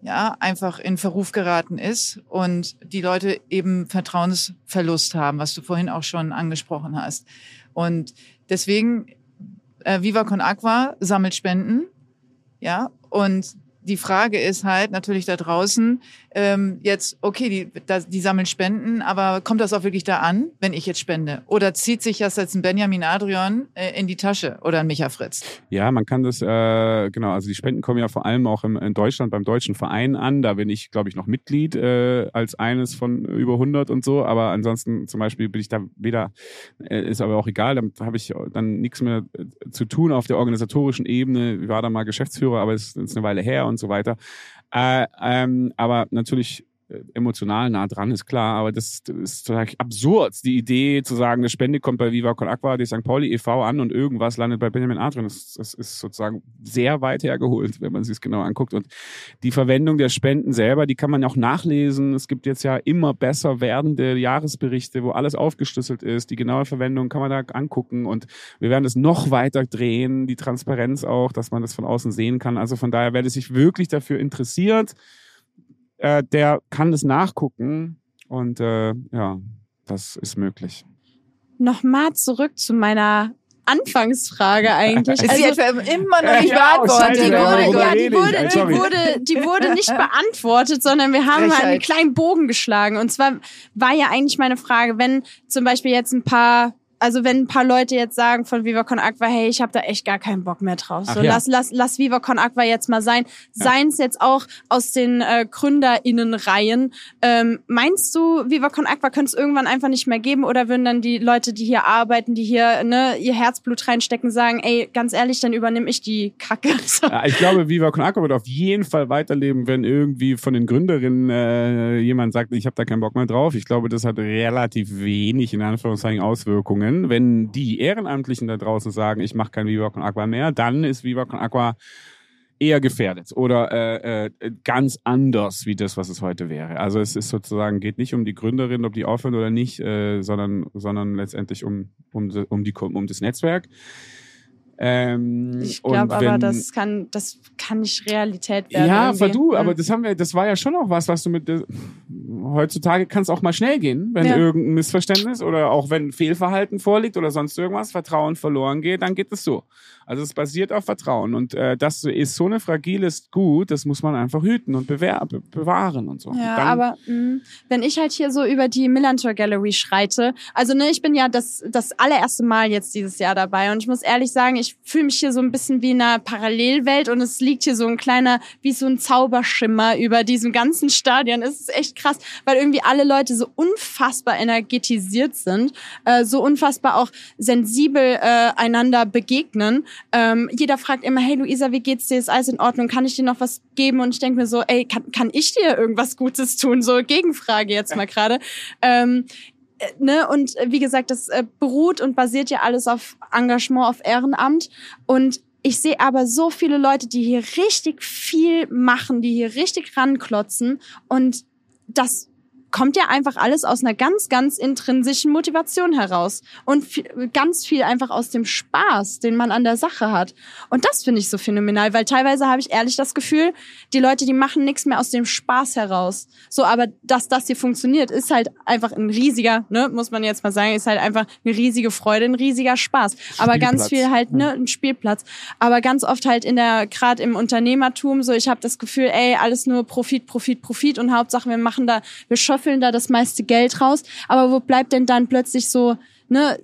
ja einfach in Verruf geraten ist und die Leute eben Vertrauensverlust haben, was du vorhin auch schon angesprochen hast. Und deswegen Äh, Viva Con Aqua sammelt Spenden. Ja, und die Frage ist halt natürlich da draußen, ähm, jetzt, okay, die, da, die sammeln Spenden, aber kommt das auch wirklich da an, wenn ich jetzt spende? Oder zieht sich das jetzt ein Benjamin Adrian äh, in die Tasche oder ein Micha Fritz? Ja, man kann das, äh, genau, also die Spenden kommen ja vor allem auch im, in Deutschland beim Deutschen Verein an. Da bin ich, glaube ich, noch Mitglied äh, als eines von über 100 und so. Aber ansonsten zum Beispiel bin ich da weder, äh, ist aber auch egal, damit habe ich dann nichts mehr äh, zu tun auf der organisatorischen Ebene. Ich war da mal Geschäftsführer, aber es ist eine Weile her und so weiter. Äh, ähm, aber natürlich emotional nah dran, ist klar, aber das, ist total absurd, die Idee zu sagen, eine Spende kommt bei Viva Con Aqua, die St. Pauli e.V. an und irgendwas landet bei Benjamin Adrian. Das, das ist sozusagen sehr weit hergeholt, wenn man sich es genau anguckt. Und die Verwendung der Spenden selber, die kann man auch nachlesen. Es gibt jetzt ja immer besser werdende Jahresberichte, wo alles aufgeschlüsselt ist. Die genaue Verwendung kann man da angucken und wir werden es noch weiter drehen, die Transparenz auch, dass man das von außen sehen kann. Also von daher, wer sich wirklich dafür interessiert, äh, der kann das nachgucken und äh, ja, das ist möglich. Nochmal zurück zu meiner Anfangsfrage eigentlich. Ist sie Also, etwa immer noch nicht Ja, beantwortet? die wurde, ja, die wurde, die wurde, die wurde nicht beantwortet, sondern wir haben halt einen Frechheit. kleinen Bogen geschlagen. Und zwar war ja eigentlich meine Frage, wenn zum Beispiel jetzt ein paar also wenn ein paar Leute jetzt sagen von Viva Con Aqua, hey, ich habe da echt gar keinen Bock mehr drauf. So ja. lass, lass, lass Viva Con Aqua jetzt mal sein. Ja. Seien es jetzt auch aus den äh, GründerInnenreihen. Ähm, meinst du, Viva Con Aqua könnte es irgendwann einfach nicht mehr geben oder würden dann die Leute, die hier arbeiten, die hier ne, ihr Herzblut reinstecken, sagen, ey, ganz ehrlich, dann übernehme ich die Kacke. So. Ja, ich glaube, Viva Con Aqua wird auf jeden Fall weiterleben, wenn irgendwie von den Gründerinnen äh, jemand sagt, ich habe da keinen Bock mehr drauf. Ich glaube, das hat relativ wenig in Anführungszeichen Auswirkungen. Wenn die Ehrenamtlichen da draußen sagen, ich mache kein Viva Con Aqua mehr, dann ist Viva Con Aqua eher gefährdet oder äh, äh, ganz anders wie das, was es heute wäre. Also es ist sozusagen geht nicht um die Gründerin, ob die aufhören oder nicht, äh, sondern sondern letztendlich um um um die um das Netzwerk. Ähm, Ich glaube aber, das kann, das kann nicht Realität werden. ja, ver du, aber das haben wir, das war ja schon auch was, was du mit, der- heutzutage kann es auch mal schnell gehen, wenn Ja. irgendein Missverständnis oder auch wenn Fehlverhalten vorliegt oder sonst irgendwas, Vertrauen verloren geht, dann geht es so. Also es basiert auf Vertrauen und äh, das ist so eine fragiles Gut, das muss man einfach hüten und bewehr, be bewahren und so. Ja, und aber mh, wenn ich halt hier so über die Millantor Gallery schreite, also ne, ich bin ja das, das allererste Mal jetzt dieses Jahr dabei und ich muss ehrlich sagen, ich fühle mich hier so ein bisschen wie in einer Parallelwelt und es liegt hier so ein kleiner, wie so ein Zauberschimmer über diesem ganzen Stadion. Es ist echt krass, weil irgendwie alle Leute so unfassbar energetisiert sind, äh, so unfassbar auch sensibel äh, einander begegnen. Ähm, jeder fragt immer, hey Luisa, wie geht's dir? Ist alles in Ordnung? Kann ich dir noch was geben? Und ich denke mir so, ey, kann, kann ich dir irgendwas Gutes tun? So Gegenfrage jetzt mal gerade. Ähm, äh, ne? Und äh, wie gesagt, das äh, beruht und basiert ja alles auf Engagement, auf Ehrenamt. Und ich sehe aber so viele Leute, die hier richtig viel machen, die hier richtig ranklotzen. Und das kommt ja einfach alles aus einer ganz, ganz intrinsischen Motivation heraus. Und viel, ganz viel einfach aus dem Spaß, den man an der Sache hat. Und das finde ich so phänomenal, weil teilweise habe ich ehrlich das Gefühl, die Leute, die machen nichts mehr aus dem Spaß heraus. So, aber dass das hier funktioniert, ist halt einfach ein riesiger, ne, muss man jetzt mal sagen, ist halt einfach eine riesige Freude, ein riesiger Spaß. Aber ganz viel halt, ne, ein Spielplatz. Aber ganz oft halt in der, gerade im Unternehmertum, so, ich habe das Gefühl, ey, alles nur Profit, Profit, Profit und Hauptsache wir machen da, wir schöffeln da das meiste Geld raus. Aber wo bleibt denn dann plötzlich so, ne,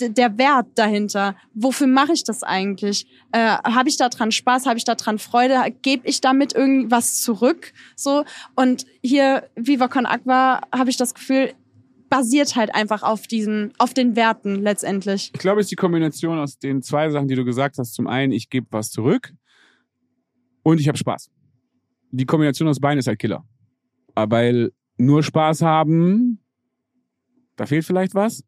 der Wert dahinter? Wofür mache ich das eigentlich? Äh, habe ich da dran Spaß? Habe ich da dran Freude? Gebe ich damit irgendwas zurück? So und hier Viva Con Aqua habe ich das Gefühl basiert halt einfach auf diesen, auf den Werten letztendlich. ich glaube, es ist die Kombination aus den zwei Sachen, die du gesagt hast. Zum einen, ich gebe was zurück und ich habe Spaß. Die Kombination aus beiden ist halt Killer. Aber Weil nur Spaß haben, da fehlt vielleicht was.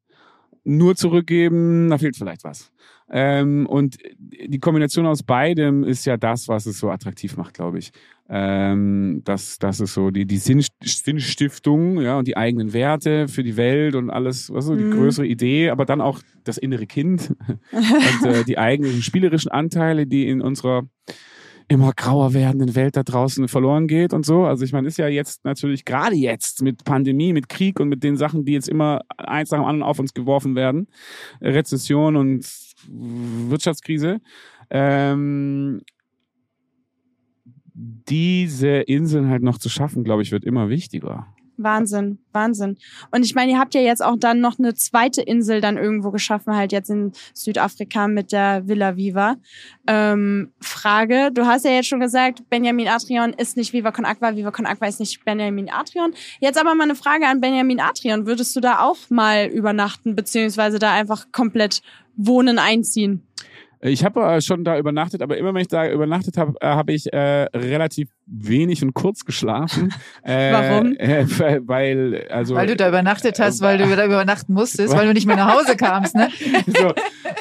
Nur zurückgeben, da fehlt vielleicht was. Ähm, und die Kombination aus beidem ist ja das, was es so attraktiv macht, glaube ich. Ähm, das, das ist so die, die Sinn, Sinnstiftung, ja, und die eigenen Werte für die Welt und alles, was so die Mhm. größere Idee, aber dann auch das innere Kind und äh, die eigenen spielerischen Anteile, die in unserer immer grauer werdenden Welt da draußen verloren geht und so. Also ich meine, ist ja jetzt natürlich gerade jetzt mit Pandemie, mit Krieg und mit den Sachen, die jetzt immer eins nach dem anderen auf uns geworfen werden, Rezession und Wirtschaftskrise. Ähm, diese Inseln halt noch zu schaffen, glaube ich, wird immer wichtiger. Wahnsinn, Wahnsinn. Und ich meine, ihr habt ja jetzt auch dann noch eine zweite Insel dann irgendwo geschaffen, halt jetzt in Südafrika mit der Villa Viva. Ähm, Frage, du hast ja jetzt schon gesagt, Benjamin Atrion ist nicht Viva Con Aqua, Viva Con Aqua ist nicht Benjamin Atrion. Jetzt aber mal eine Frage an Benjamin Atrion. Würdest du da auch mal übernachten, beziehungsweise da einfach komplett wohnen, einziehen? Ich habe äh, schon da übernachtet, aber immer wenn ich da übernachtet habe, äh, habe ich äh, relativ wenig und kurz geschlafen. Äh, Warum? Äh, weil also weil du da übernachtet hast, weil du da übernachten musstest, weil du nicht mehr nach Hause kamst, ne? so,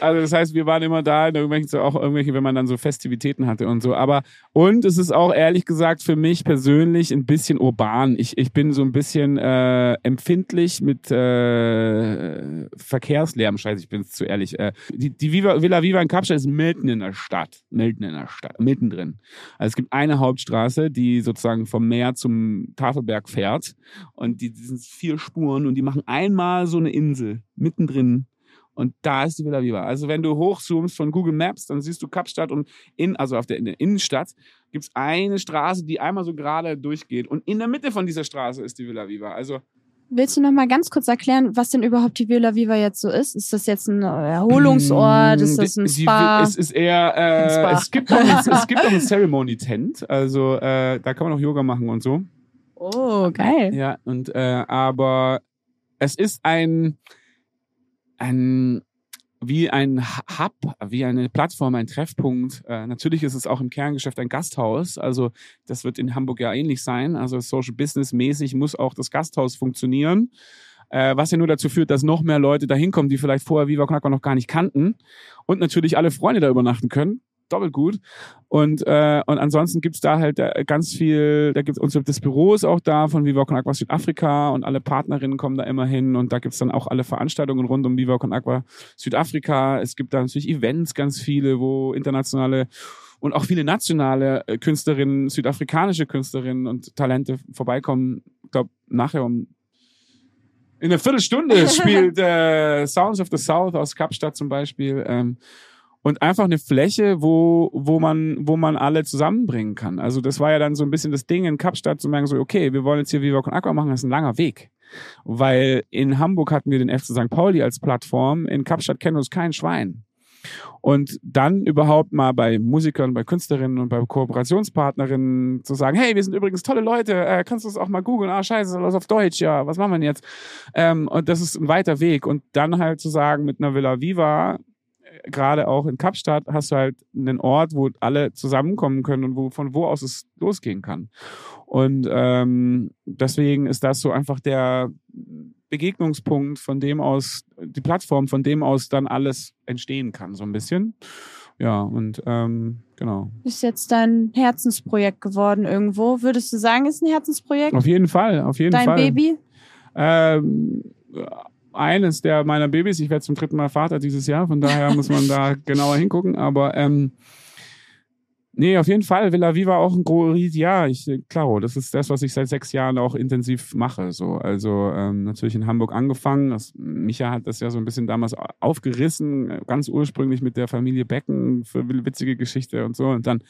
also das heißt, wir waren immer da, in irgendwelchen so auch irgendwelche, wenn man dann so Festivitäten hatte und so. Aber und es ist auch ehrlich gesagt für mich persönlich ein bisschen urban. Ich ich bin so ein bisschen äh, empfindlich mit äh, Verkehrslärm. Scheiße, ich bin jetzt zu ehrlich. Äh, die die Viva, Villa Viva in Kapstadt ist mitten in der Stadt, mitten in der Stadt, mittendrin. Also es gibt eine Hauptstraße Straße, die sozusagen vom Meer zum Tafelberg fährt. Und die, die sind vier Spuren und die machen einmal so eine Insel mittendrin und da ist die Villa Viva. Also wenn du hochzoomst von Google Maps, dann siehst du Kapstadt und in, also auf der, in der Innenstadt gibt's eine Straße, die einmal so gerade durchgeht. Und in der Mitte von dieser Straße ist die Villa Viva. Also Willst du noch mal ganz kurz erklären, was denn überhaupt die Villa Viva jetzt so ist? Ist das jetzt ein Erholungsort? Ist das ein Spa? Die, es ist eher, äh, Spa. es gibt auch ein, es gibt auch ein Ceremony Tent, also äh, da kann man auch Yoga machen und so. Oh, geil. Ja, und äh, aber es ist ein ein wie ein Hub, wie eine Plattform, ein Treffpunkt. Äh, natürlich ist es auch im Kerngeschäft ein Gasthaus. Also das wird in Hamburg ja ähnlich sein. Also Social Business mäßig muss auch das Gasthaus funktionieren. Äh, was ja nur dazu führt, dass noch mehr Leute da hinkommen, die vielleicht vorher Viva Knacker noch gar nicht kannten. Und natürlich alle Freunde da übernachten können doppelt gut. Und, äh, und ansonsten gibt's da halt äh, ganz viel, da gibt's uns das Büro ist auch da von Viva Con Aqua Südafrika und alle Partnerinnen kommen da immer hin und da gibt's dann auch alle Veranstaltungen rund um Viva Con Aqua Südafrika. Es gibt da natürlich Events, ganz viele, wo internationale und auch viele nationale äh, Künstlerinnen, südafrikanische Künstlerinnen und Talente vorbeikommen. Ich glaube, nachher um in einer Viertelstunde spielt äh, Sounds of the South aus Kapstadt zum Beispiel. Ähm, und einfach eine Fläche, wo, wo man, wo man alle zusammenbringen kann. Also das war ja dann so ein bisschen das Ding in Kapstadt zu merken, so, okay, wir wollen jetzt hier Viva Con Aqua machen, das ist ein langer Weg. Weil in Hamburg hatten wir den FC St. Pauli als Plattform, in Kapstadt kennen uns kein Schwein. Und dann überhaupt mal bei Musikern, bei Künstlerinnen und bei Kooperationspartnerinnen zu sagen, hey, wir sind übrigens tolle Leute, äh, kannst du es auch mal googeln? Ah, scheiße, das auf Deutsch, ja, was machen wir denn jetzt? Ähm, und das ist ein weiter Weg. Und dann halt zu sagen, mit einer Villa Viva gerade auch in Kapstadt hast du halt einen Ort, wo alle zusammenkommen können und wo, von wo aus es losgehen kann. Und ähm, deswegen ist das so einfach der Begegnungspunkt, von dem aus, die Plattform, von dem aus dann alles entstehen kann, so ein bisschen. Ja, und ähm, genau. Ist jetzt dein Herzensprojekt geworden irgendwo? Würdest du sagen, ist ein Herzensprojekt? Auf jeden Fall, auf jeden Dein Fall. Dein Baby? Ähm, eines der meiner Babys. Ich werde zum dritten Mal Vater dieses Jahr, von daher muss man da genauer hingucken. Aber ähm, nee, auf jeden Fall Villa Viva auch ein großes Ja, ich klaro, das ist das, was ich seit sechs Jahren auch intensiv mache. So, also ähm, natürlich in Hamburg angefangen. Das, Micha hat das ja so ein bisschen damals aufgerissen, ganz ursprünglich mit der Familie Becken für witzige Geschichte und so. Und dann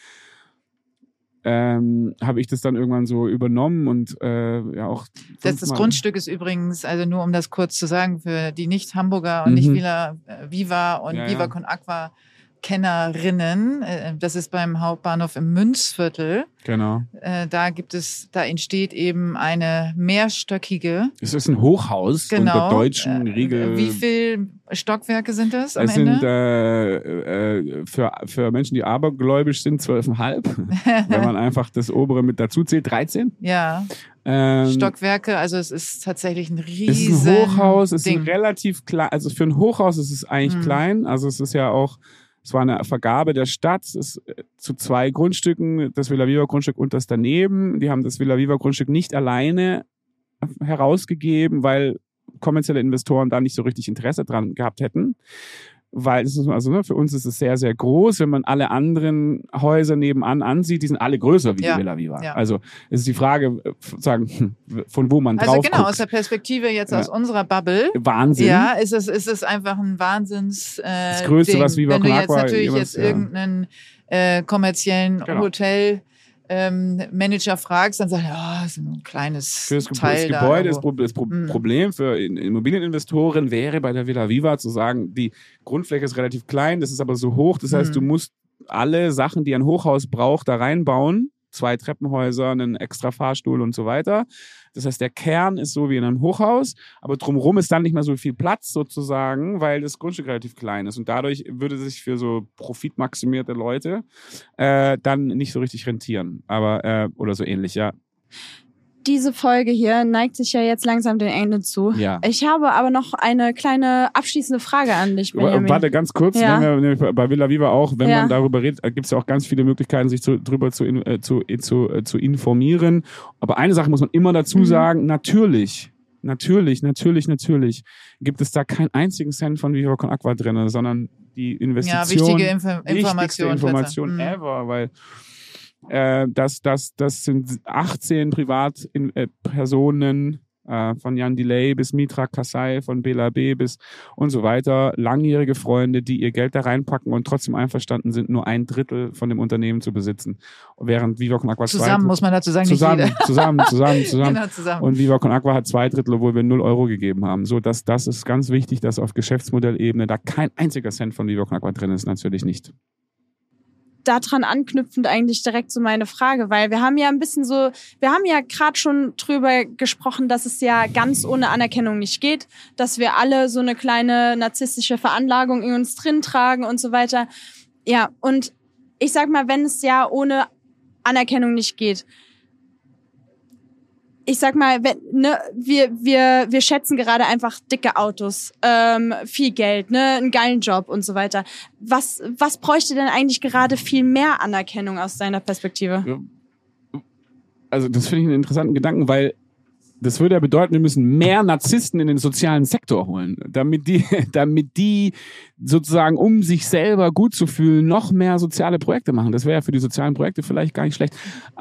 ähm, habe ich das dann irgendwann so übernommen und äh, ja auch. Das, das Grundstück ist übrigens, also nur um das kurz zu sagen, für die Nicht-Hamburger und mhm. nicht Villa äh, Viva und ja, Viva ja. Con Aqua Kennerinnen. Äh, das ist beim Hauptbahnhof im Münzviertel. Genau. Äh, da gibt es, da entsteht eben eine mehrstöckige. Es ist ein Hochhaus genau. unter deutschen Riegel. Wie viele Stockwerke sind das am es Ende? sind äh, äh, für, für Menschen, die abergläubisch sind, zwölfeinhalb. wenn man einfach das obere mit dazu zählt, 13. Ja. Ähm, Stockwerke, also es ist tatsächlich ein riesen Es ist ein Hochhaus, es ist ein relativ klein, also für ein Hochhaus ist es eigentlich mhm. klein, also es ist ja auch es war eine Vergabe der Stadt es, äh, zu zwei Grundstücken, das Villa Viva Grundstück und das daneben. Die haben das Villa Viva Grundstück nicht alleine herausgegeben, weil kommerzielle Investoren da nicht so richtig Interesse dran gehabt hätten. Weil es ist, also ne, für uns ist es sehr, sehr groß. Wenn man alle anderen Häuser nebenan ansieht, die sind alle größer wie Ja. die Villa Viva. Ja. Also es ist die Frage, äh, sagen, hm, von wo man Also drauf genau, guckt. aus der Perspektive jetzt Ja. aus unserer Bubble. Wahnsinn. Ja, ist es, ist es einfach ein Wahnsinns. Äh, Das Größte, Ding. was Viva Wenn du jetzt natürlich jemals, jetzt irgendeinen äh, kommerziellen Genau. Hotel ähm, Manager fragst, dann sagt er, ja, das ist nur ein kleines Für das, Teil das da Gebäude. Pro das Pro Mhm. Problem für In- Immobilieninvestoren wäre bei der Villa Viva zu sagen, die Grundfläche ist relativ klein, das ist aber so hoch, das heißt, Mhm. du musst alle Sachen, die ein Hochhaus braucht, da reinbauen. Zwei Treppenhäuser, einen extra Fahrstuhl und so weiter. Das heißt, der Kern ist so wie in einem Hochhaus, aber drumherum ist dann nicht mehr so viel Platz sozusagen, weil das Grundstück relativ klein ist. Und dadurch würde sich für so profitmaximierte Leute äh, dann nicht so richtig rentieren. Aber, äh, oder so ähnlich, ja. Diese Folge hier neigt sich ja jetzt langsam dem Ende zu. Ja. Ich habe aber noch eine kleine abschließende Frage an dich, Benjamin. Warte, ganz kurz, Ja. wenn wir, nämlich bei Villa Viva auch, wenn Ja. man darüber redet, gibt es ja auch ganz viele Möglichkeiten, sich zu, drüber zu, in- äh, zu, äh, zu, äh, zu informieren. Aber eine Sache muss man immer dazu Mhm. sagen, natürlich, natürlich, natürlich, natürlich gibt es da keinen einzigen Cent von Viva Con Aqua drin, sondern die ja, Investition, wichtige Info wichtigste Information. Information Mhm. ever, weil äh, das, das, das sind 18 Privatpersonen äh, von Jan Delay bis Mitra Kasai, von Bela B bis und so weiter, langjährige Freunde, die ihr Geld da reinpacken und trotzdem einverstanden sind, nur ein Drittel von dem Unternehmen zu besitzen. Während Viva Con Aqua zwei Zusammen Drittel- muss man dazu sagen, zusammen, zusammen, zusammen, zusammen. Genau, zusammen. Und Viva Con Aqua hat zwei Drittel, obwohl wir 0 Euro gegeben haben. So, das, das ist ganz wichtig, dass auf Geschäftsmodellebene da kein einziger Cent von Viva Con Aqua drin ist, natürlich nicht. Daran anknüpfend eigentlich direkt so meine Frage, weil wir haben ja ein bisschen so, wir haben ja gerade schon drüber gesprochen, dass es ja ganz ohne Anerkennung nicht geht, dass wir alle so eine kleine narzisstische Veranlagung in uns drin tragen und so weiter. Ja, und ich sag mal, wenn es ja ohne Anerkennung nicht geht, ich sag mal, wenn, ne, wir, wir, wir schätzen gerade einfach dicke Autos, ähm, viel Geld, ne, einen geilen Job und so weiter. Was, was bräuchte denn eigentlich gerade viel mehr Anerkennung aus deiner Perspektive? Also, das finde ich einen interessanten Gedanken, weil das würde ja bedeuten, wir müssen mehr Narzissten in den sozialen Sektor holen, damit die, damit die sozusagen, um sich selber gut zu fühlen, noch mehr soziale Projekte machen. Das wäre ja für die sozialen Projekte vielleicht gar nicht schlecht.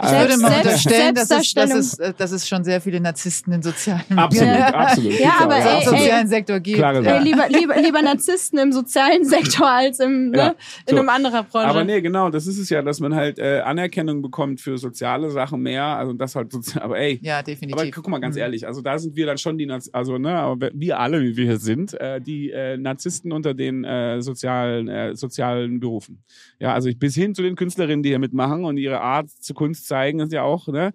Ich würde mal Selbst- unterstellen, dass es, dass, es, dass es schon sehr viele Narzissten in sozialen Absolut, Medien- absolut. Ja, aber also ey, im sozialen Sektor gibt. Ja. Ey, lieber, lieber, lieber Narzissten im sozialen Sektor als im, ne, Ja, in so. einem anderen Branche. Aber nee, genau, das ist es ja, dass man halt äh, Anerkennung bekommt für soziale Sachen mehr, also das halt sozial, aber ey, Ja, definitiv. Aber guck mal, ganz Mhm. ehrlich, also da sind wir dann schon die, also ne, aber wir alle, wie wir hier sind, äh, die äh, Narzissten unter den äh, sozialen, äh, sozialen Berufen. Ja, also ich, bis hin zu den Künstlerinnen, die hier mitmachen und ihre Art zur Kunst zeigen, ist ja auch, ne,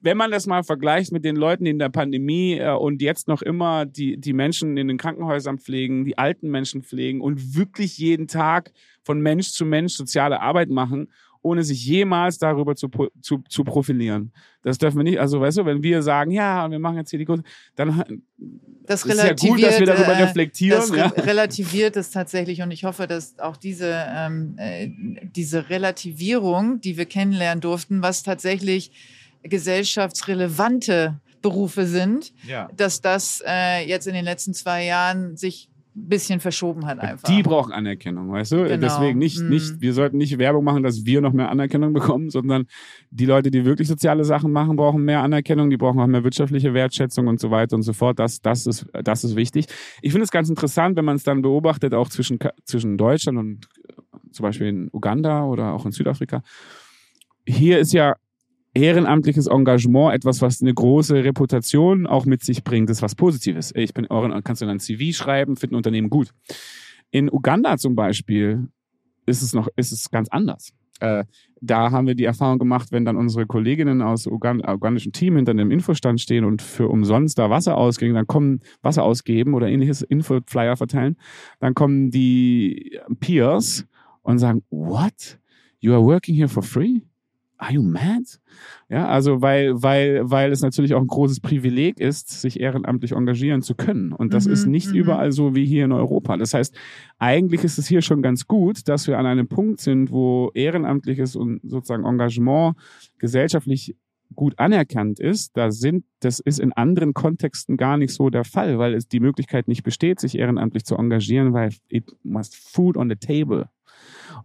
wenn man das mal vergleicht mit den Leuten, die in der Pandemie äh, und jetzt noch immer die, die Menschen in den Krankenhäusern pflegen, die alten Menschen pflegen und wirklich jeden Tag von Mensch zu Mensch soziale Arbeit machen, ohne sich jemals darüber zu, zu, zu profilieren. Das dürfen wir nicht, also weißt du, wenn wir sagen, ja, wir machen jetzt hier die Kunst, dann das ist ja gut, dass wir darüber äh, reflektieren. Das ja. re relativiert es tatsächlich und ich hoffe, dass auch diese, ähm, äh, diese Relativierung, die wir kennenlernen durften, was tatsächlich gesellschaftsrelevante Berufe sind, ja. dass das äh, jetzt in den letzten zwei Jahren sich bisschen verschoben hat einfach. Die brauchen Anerkennung, weißt du? Genau. Deswegen nicht, Mhm. nicht, wir sollten nicht Werbung machen, dass wir noch mehr Anerkennung bekommen, sondern die Leute, die wirklich soziale Sachen machen, brauchen mehr Anerkennung, die brauchen auch mehr wirtschaftliche Wertschätzung und so weiter und so fort. Das, das ist, das ist wichtig. Ich finde es ganz interessant, wenn man es dann beobachtet, auch zwischen, zwischen Deutschland und äh, zum Beispiel in Uganda oder auch in Südafrika. Hier ist ja ehrenamtliches Engagement etwas, was eine große Reputation auch mit sich bringt. Ist was Positives. Ich bin euren, kannst du dann CV schreiben, finden Unternehmen gut. In Uganda zum Beispiel ist es noch, ist es ganz anders. Äh, da haben wir die Erfahrung gemacht, wenn dann unsere Kolleginnen aus Ugan ugandischen Team hinter dem Infostand stehen und für umsonst da Wasser ausgeben, dann kommen Wasser ausgeben oder ähnliches Infoflyer verteilen, dann kommen die Peers und sagen, what? You are working here for free? Are you mad? Ja, also weil, weil, weil es natürlich auch ein großes Privileg ist, sich ehrenamtlich engagieren zu können. Und das Mhm, ist nicht mhm. überall so wie hier in Europa. Das heißt, eigentlich ist es hier schon ganz gut, dass wir an einem Punkt sind, wo ehrenamtliches und sozusagen Engagement gesellschaftlich gut anerkannt ist, da sind, das ist in anderen Kontexten gar nicht so der Fall, weil es die Möglichkeit nicht besteht, sich ehrenamtlich zu engagieren, weil it must food on the table.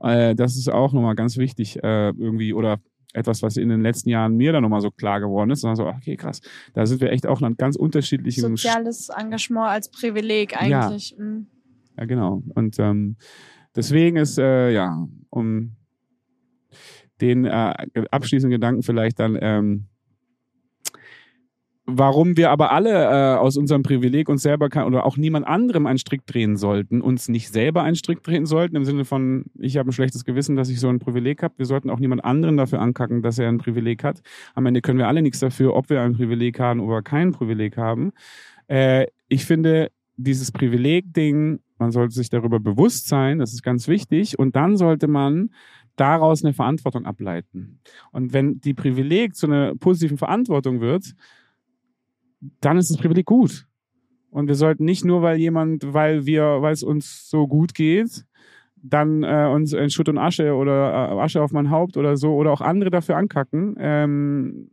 Äh, das ist auch nochmal ganz wichtig äh, irgendwie oder etwas, was in den letzten Jahren mir dann nochmal so klar geworden ist. Und so, okay, krass, da sind wir echt auch an ganz unterschiedlichen Soziales Engagement als Privileg eigentlich. Ja, mhm. ja genau. Und ähm, deswegen ist, äh, ja, um den äh, abschließenden Gedanken vielleicht dann, ähm, warum wir aber alle äh, aus unserem Privileg uns selber kann, oder auch niemand anderem einen Strick drehen sollten, uns nicht selber einen Strick drehen sollten, im Sinne von, ich habe ein schlechtes Gewissen, dass ich so ein Privileg habe. Wir sollten auch niemand anderen dafür ankacken, dass er ein Privileg hat. Am Ende können wir alle nichts dafür, ob wir ein Privileg haben oder kein Privileg haben. Äh, ich finde, dieses Privileg-Ding, man sollte sich darüber bewusst sein, das ist ganz wichtig. Und dann sollte man daraus eine Verantwortung ableiten. Und wenn die Privileg zu einer positiven Verantwortung wird, dann ist das Privileg gut. Und wir sollten nicht nur, weil jemand, weil wir, weil es uns so gut geht, dann äh, uns in Schutt und Asche oder äh, Asche auf mein Haupt oder so oder auch andere dafür ankacken. Ähm,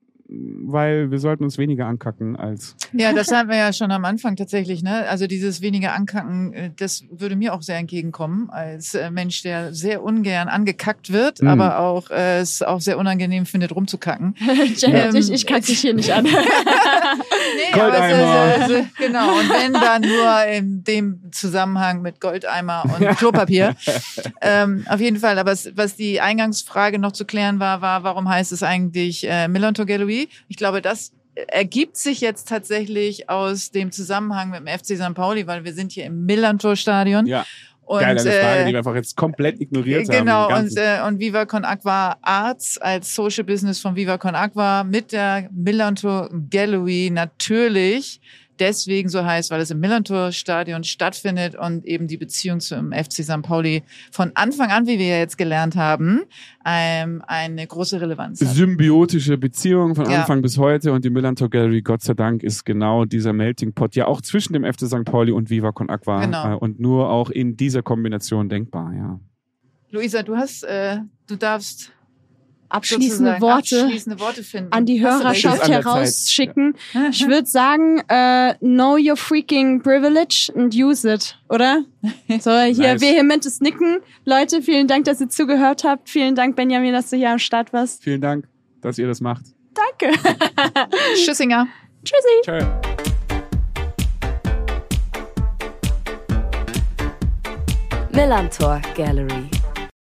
weil wir sollten uns weniger ankacken als. Ja, das hatten wir ja schon am Anfang tatsächlich, ne? Also dieses weniger ankacken, äh, das würde mir auch sehr entgegenkommen als äh, Mensch, der sehr ungern angekackt wird, mhm. aber auch äh, es auch sehr unangenehm findet, rumzukacken. Janet, ähm, ich, ich kacke dich hier nicht an. nee, aber es, also, genau. Und wenn dann nur in dem Zusammenhang mit Goldeimer und Klopapier. ähm, auf jeden Fall. Aber was, was die Eingangsfrage noch zu klären war, war, warum heißt es eigentlich äh, Milan Togeloui? Ich glaube, das ergibt sich jetzt tatsächlich aus dem Zusammenhang mit dem FC St. Pauli, weil wir sind hier im Millantor-Stadion. Ja. Und, Geil, eine Frage, äh, die wir einfach jetzt komplett ignoriert genau, haben. Genau, und, äh, und Viva Con Aqua Arts als Social Business von Viva Con Aqua mit der Millantor Gallery natürlich deswegen so heißt, weil es im Millantor-Stadion stattfindet und eben die Beziehung zum FC St. Pauli von Anfang an, wie wir ja jetzt gelernt haben, ähm, eine große Relevanz hat. Symbiotische Beziehung von Anfang ja. bis heute und die Millantor Gallery, Gott sei Dank, ist genau dieser Melting Pot ja auch zwischen dem FC St. Pauli und Viva Con Aqua genau. äh, und nur auch in dieser Kombination denkbar, ja. Luisa, du hast, äh, du darfst abschließende Worte, abschließende Worte finden. an die Hörerschaft herausschicken. Ich würde sagen, uh, know your freaking privilege and use it, oder? So, hier nice. vehementes Nicken. Leute, vielen Dank, dass ihr zugehört habt. Vielen Dank, Benjamin, dass du hier am Start warst. Vielen Dank, dass ihr das macht. Danke. Tschüssinger. Tschüssi. Tschö. Millantor Gallery.